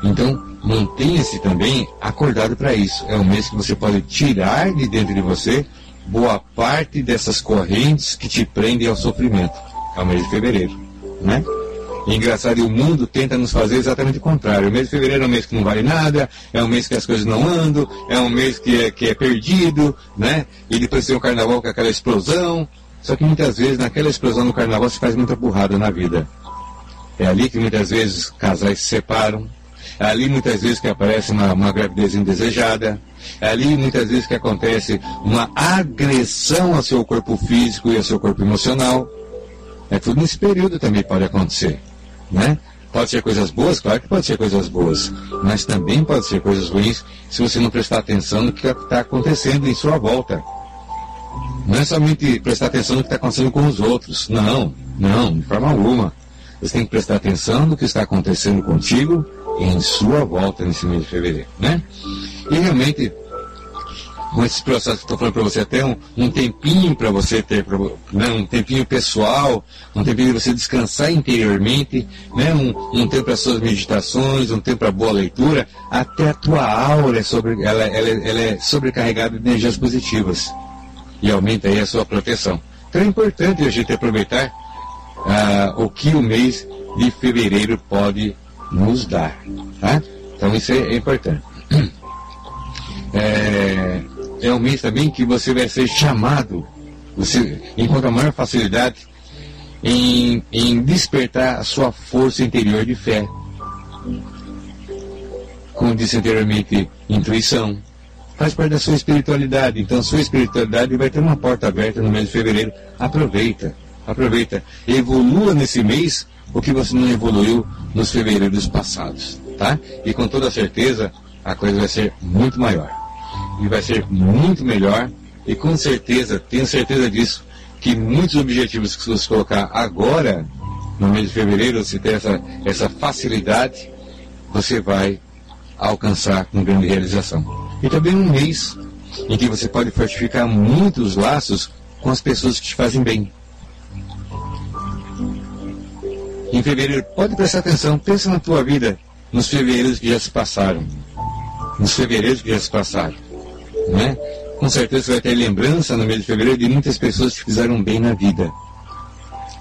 Então, mantenha-se também acordado para isso. É um mês que você pode tirar de dentro de você boa parte dessas correntes que te prendem ao sofrimento. É o mês de fevereiro, né? Engraçado, e o mundo tenta nos fazer exatamente o contrário. O mês de fevereiro é um mês que não vale nada, é um mês que as coisas não andam, é um mês que é, que é perdido, né? E depois tem o carnaval com aquela explosão. Só que muitas vezes naquela explosão no carnaval se faz muita burrada na vida. É ali que muitas vezes casais se separam, é ali muitas vezes que aparece uma, uma gravidez indesejada. É ali muitas vezes que acontece uma agressão ao seu corpo físico e ao seu corpo emocional. É tudo nesse período também pode acontecer, né? Pode ser coisas boas, claro que pode ser coisas boas, mas também pode ser coisas ruins se você não prestar atenção no que está acontecendo em sua volta. Não é somente prestar atenção no que está acontecendo com os outros. Não, não, de forma alguma. Você tem que prestar atenção no que está acontecendo contigo em sua volta nesse mês de fevereiro, né? E realmente com esse processo que estou falando para você, até um, um tempinho para você ter, né, um tempinho pessoal, um tempinho para você descansar interiormente, né, um, um tempo para suas meditações, um tempo para boa leitura, até a tua aura é sobre, ela, ela, ela é sobrecarregada de energias positivas e aumenta aí a sua proteção. Então é importante a gente aproveitar ah, o que o mês de fevereiro pode nos dar. Tá? Então isso é, é importante. É, é um mês também que você vai ser chamado, você encontra maior facilidade em, em despertar a sua força interior de fé. Como disse anteriormente, intuição. Faz parte da sua espiritualidade. Então, sua espiritualidade vai ter uma porta aberta no mês de fevereiro. Aproveita, aproveita. Evolua nesse mês o que você não evoluiu nos fevereiros passados, tá? E com toda certeza, a coisa vai ser muito maior e vai ser muito melhor. E com certeza, tenho certeza disso, que muitos objetivos que você colocar agora, no mês de fevereiro, você ter essa, essa facilidade, você vai alcançar com grande realização. E também um mês em que você pode fortificar muitos laços com as pessoas que te fazem bem. Em fevereiro, pode prestar atenção, pensa na tua vida, nos fevereiros que já se passaram. Nos fevereiros que já se passaram né? Com certeza você vai ter lembrança no mês de fevereiro de muitas pessoas que fizeram bem na vida.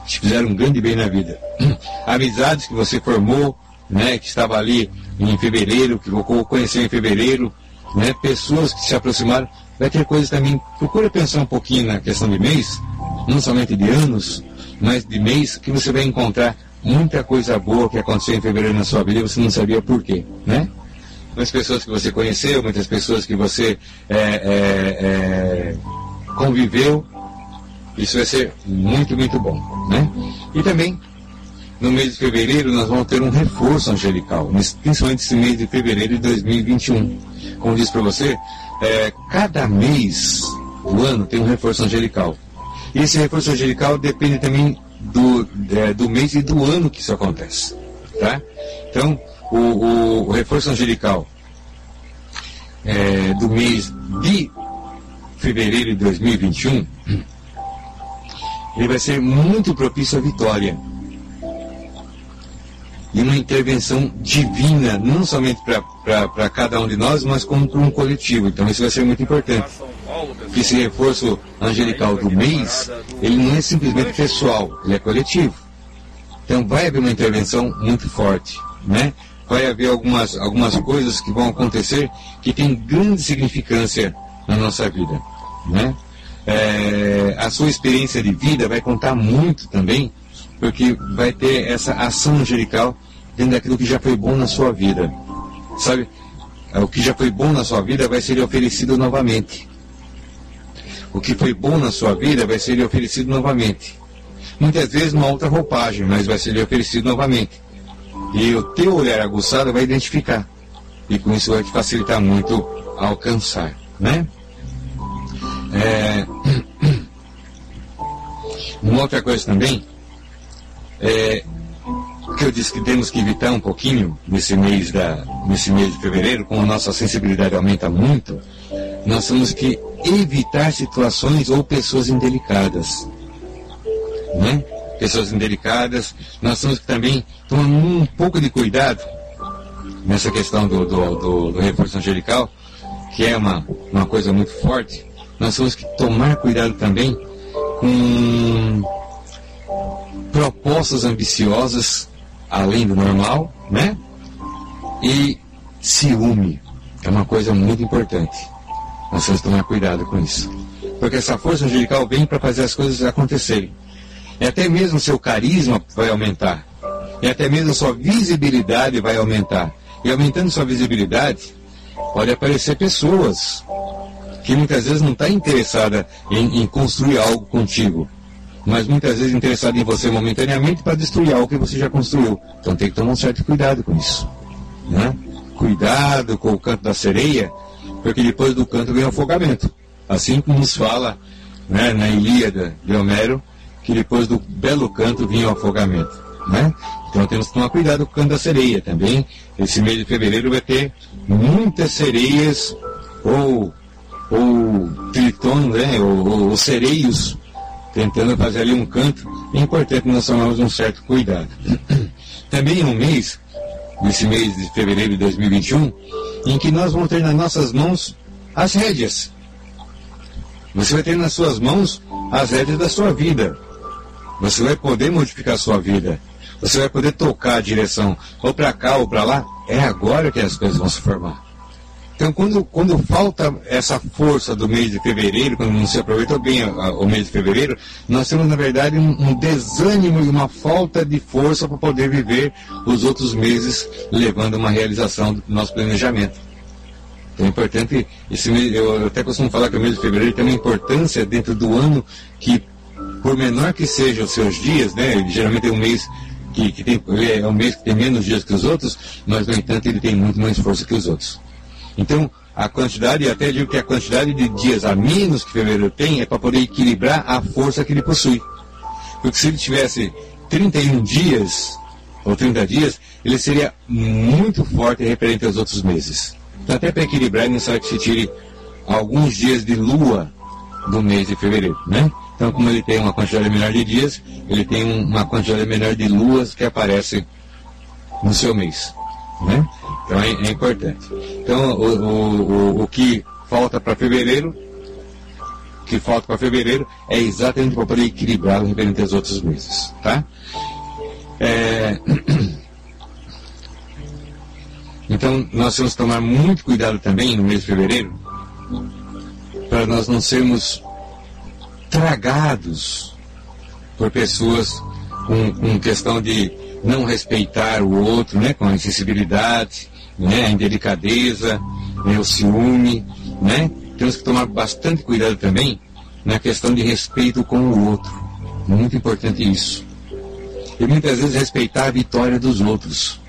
Te fizeram um grande bem na vida. Amizades que você formou, né? Que estava ali em fevereiro, que conheceu em fevereiro, né? Pessoas que se aproximaram. Vai ter coisas também. Procura pensar um pouquinho na questão de mês, não somente de anos, mas de mês, que você vai encontrar muita coisa boa que aconteceu em fevereiro na sua vida e você não sabia por quê, né? Muitas pessoas que você conheceu, muitas pessoas que você é, é, é, conviveu. Isso vai ser muito, muito bom. Né? E também, no mês de fevereiro, nós vamos ter um reforço angelical, principalmente esse mês de fevereiro de 2021. Como disse para você, é, cada mês do ano tem um reforço angelical. E esse reforço angelical depende também do, é, do mês e do ano que isso acontece. Tá? Então, o, o, o reforço angelical é, do mês de fevereiro de 2021, ele vai ser muito propício à vitória. E uma intervenção divina, não somente para cada um de nós, mas como para um coletivo. Então isso vai ser muito importante. Esse reforço angelical do mês, ele não é simplesmente pessoal, ele é coletivo. Então vai haver uma intervenção muito forte, né? Vai haver algumas, algumas coisas que vão acontecer que têm grande significância na nossa vida. Né? É, a sua experiência de vida vai contar muito também, porque vai ter essa ação angelical dentro daquilo que já foi bom na sua vida. Sabe? O que já foi bom na sua vida vai ser oferecido novamente. O que foi bom na sua vida vai ser oferecido novamente. Muitas vezes numa outra roupagem, mas vai ser oferecido novamente. E o teu olhar aguçado vai identificar. E com isso vai te facilitar muito alcançar, né? É... Uma outra coisa também é que eu disse que temos que evitar um pouquinho nesse mês da nesse mês de fevereiro, como a nossa sensibilidade aumenta muito, nós temos que evitar situações ou pessoas indelicadas, né? Pessoas indelicadas. Nós temos que também tomar um pouco de cuidado nessa questão do, do, do, do reforço angelical, que é uma, uma coisa muito forte. Nós temos que tomar cuidado também com propostas ambiciosas além do normal, né? E ciúme é uma coisa muito importante. Nós temos que tomar cuidado com isso. Porque essa força angelical vem para fazer as coisas acontecerem. E até mesmo seu carisma vai aumentar. E até mesmo sua visibilidade vai aumentar. E aumentando sua visibilidade, pode aparecer pessoas que muitas vezes não está interessada em, em, construir algo contigo, mas muitas vezes interessada em você momentaneamente para destruir algo que você já construiu. Então tem que tomar um certo cuidado com isso. Né? Cuidado com o canto da sereia, porque depois do canto vem o afogamento. Assim como nos fala né, na Ilíada de Homero, que depois do belo canto vinha o afogamento. Né? Então temos que tomar cuidado com o canto da sereia também. Esse mês de fevereiro vai ter muitas sereias ou, ou tritões, né, ou, ou sereios, tentando fazer ali um canto, é importante nós tomarmos um certo cuidado. Também é um mês, nesse mês de fevereiro de 2021, em que nós vamos ter nas nossas mãos as rédeas. Você vai ter nas suas mãos as rédeas da sua vida. Você vai poder modificar a sua vida. Você vai poder tocar a direção ou para cá ou para lá. É agora que as coisas vão se formar. Então, quando, quando falta essa força do mês de fevereiro, quando não se aproveitou bem o mês de fevereiro, nós temos, na verdade, um, um desânimo e uma falta de força para poder viver os outros meses, levando uma realização do nosso planejamento. Então é importante, esse mês, eu até costumo falar que o mês de fevereiro tem uma importância dentro do ano que, por menor que sejam os seus dias, né, geralmente é um mês que, que tem, é um mês que tem menos dias que os outros, mas no entanto ele tem muito mais força que os outros. Então, a quantidade, até digo que a quantidade de dias a menos que fevereiro tem é para poder equilibrar a força que ele possui. Porque se ele tivesse 31 dias, ou 30 dias, ele seria muito forte referente aos outros meses. Então, até para equilibrar, é necessário que se tire alguns dias de lua do mês de fevereiro, né? Então, como ele tem uma quantidade menor de dias, ele tem uma quantidade menor de luas que aparecem no seu mês, né? Então é, é importante. Então o, o, o, o que falta para fevereiro, que falta para fevereiro é exatamente para poder equilibrar referente aos outros meses, tá? É... Então nós temos que tomar muito cuidado também no mês de fevereiro para nós não sermos tragados por pessoas com, com questão de não respeitar o outro, né, com a insensibilidade, né, a indelicadeza, né, o ciúme, né? Temos que tomar bastante cuidado também na questão de respeito com o outro. Muito importante isso. E muitas vezes respeitar a vitória dos outros.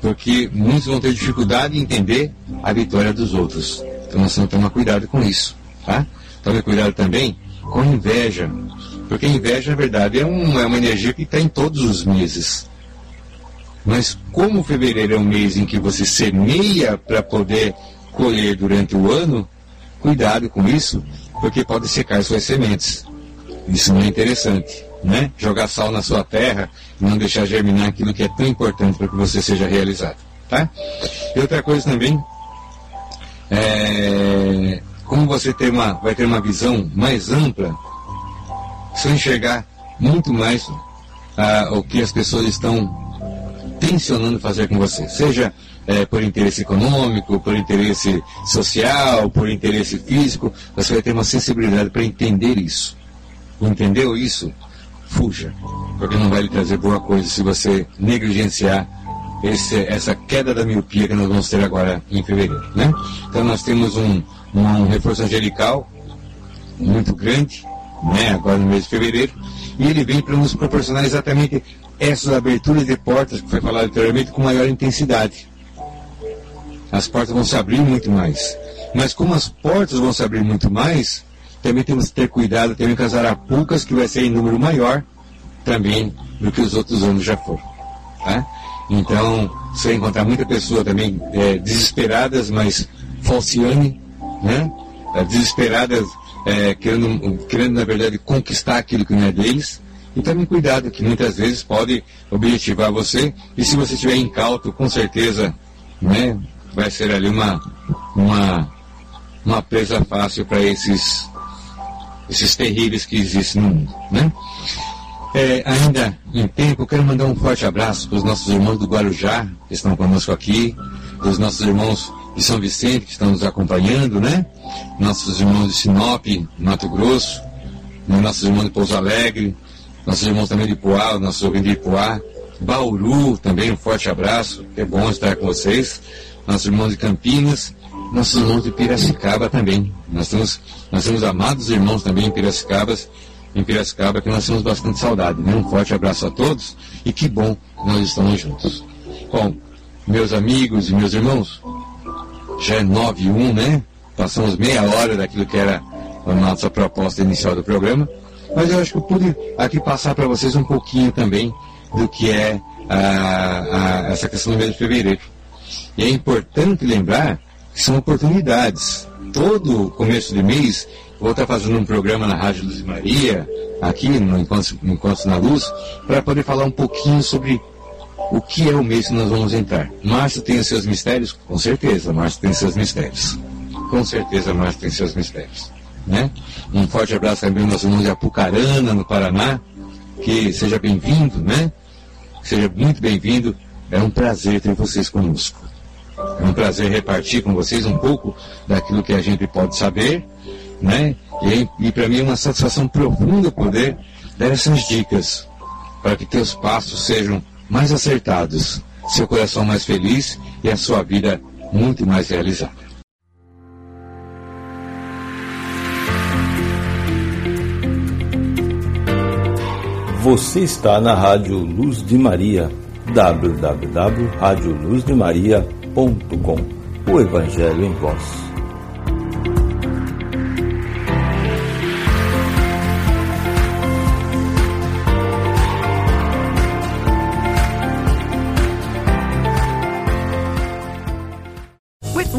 Porque muitos vão ter dificuldade em entender a vitória dos outros. Então nós temos que tomar cuidado com isso. Tá? Tome cuidado também com inveja. Porque inveja, na verdade, é, um, é uma energia que está em todos os meses. Mas como fevereiro é um mês em que você semeia para poder colher durante o ano, cuidado com isso, porque pode secar suas sementes. Isso não é interessante, né? Jogar sal na sua terra e não deixar germinar aquilo que é tão importante para que você seja realizado, tá? E outra coisa também, é, como você ter uma, vai ter uma visão mais ampla, você enxergar muito mais ah, o que as pessoas estão tensionando fazer com você, seja é, por interesse econômico, por interesse social, por interesse físico, você vai ter uma sensibilidade para entender isso. Entendeu isso? Fuja, porque não vai lhe trazer boa coisa se você negligenciar esse, essa queda da miopia que nós vamos ter agora em fevereiro. Né? Então nós temos um, um reforço angelical muito grande, né, agora no mês de fevereiro, e ele vem para nos proporcionar exatamente essas aberturas de portas, que foi falado anteriormente, com maior intensidade. As portas vão se abrir muito mais. Mas como as portas vão se abrir muito mais, também temos que ter cuidado também com as arapucas, que vai ser em número maior também do que os outros anos já foram. Tá? Então, você vai encontrar muita pessoa também é, desesperadas, mas falciane, né? Desesperadas, é, querendo, querendo, na verdade, conquistar aquilo que não é deles, e também cuidado, que muitas vezes pode objetivar você, e se você estiver incauto, com certeza, né, vai ser ali uma, uma, uma presa fácil para esses, esses terríveis que existem no mundo, né? É, ainda em tempo, quero mandar um forte abraço para os nossos irmãos do Guarujá, que estão conosco aqui, os nossos irmãos de São Vicente, que estão nos acompanhando, né? Nossos irmãos de Sinop, Mato Grosso, né? nossos irmãos de Pouso Alegre, nossos irmãos também de Poá, nossos ouvintes de Poá, Bauru também, um forte abraço, é bom estar com vocês, nossos irmãos de Campinas, nossos irmãos de Piracicaba também. Nós temos, nós temos amados irmãos também em Piracicaba, em Piracicaba, que nós temos bastante saudade. Né? Um forte abraço a todos e que bom nós estamos juntos. Bom, meus amigos e meus irmãos, já é 9 e 1, né? Passamos meia hora daquilo que era a nossa proposta inicial do programa. Mas eu acho que eu pude aqui passar para vocês um pouquinho também do que é a, a, essa questão do mês de fevereiro. E é importante lembrar que são oportunidades. todo começo de mês, vou estar fazendo um programa na Rádio Luz e Maria, aqui no Encontro, no Encontro na Luz, para poder falar um pouquinho sobre o que é o mês que nós vamos entrar. Março tem os seus mistérios? Com certeza, março tem seus mistérios. Com certeza, março tem seus mistérios. Né? Um forte abraço também ao nosso irmão de Apucarana, no Paraná. Que seja bem-vindo, né? Seja muito bem-vindo. É um prazer ter vocês conosco. É um prazer repartir com vocês um pouco daquilo que a gente pode saber, né? E, e para mim é uma satisfação profunda poder dar essas dicas para que teus passos sejam mais acertados, seu coração mais feliz e a sua vida muito mais realizada. Você está na Rádio Luz de Maria, www.radioluzdemaria.com. O Evangelho em Voz.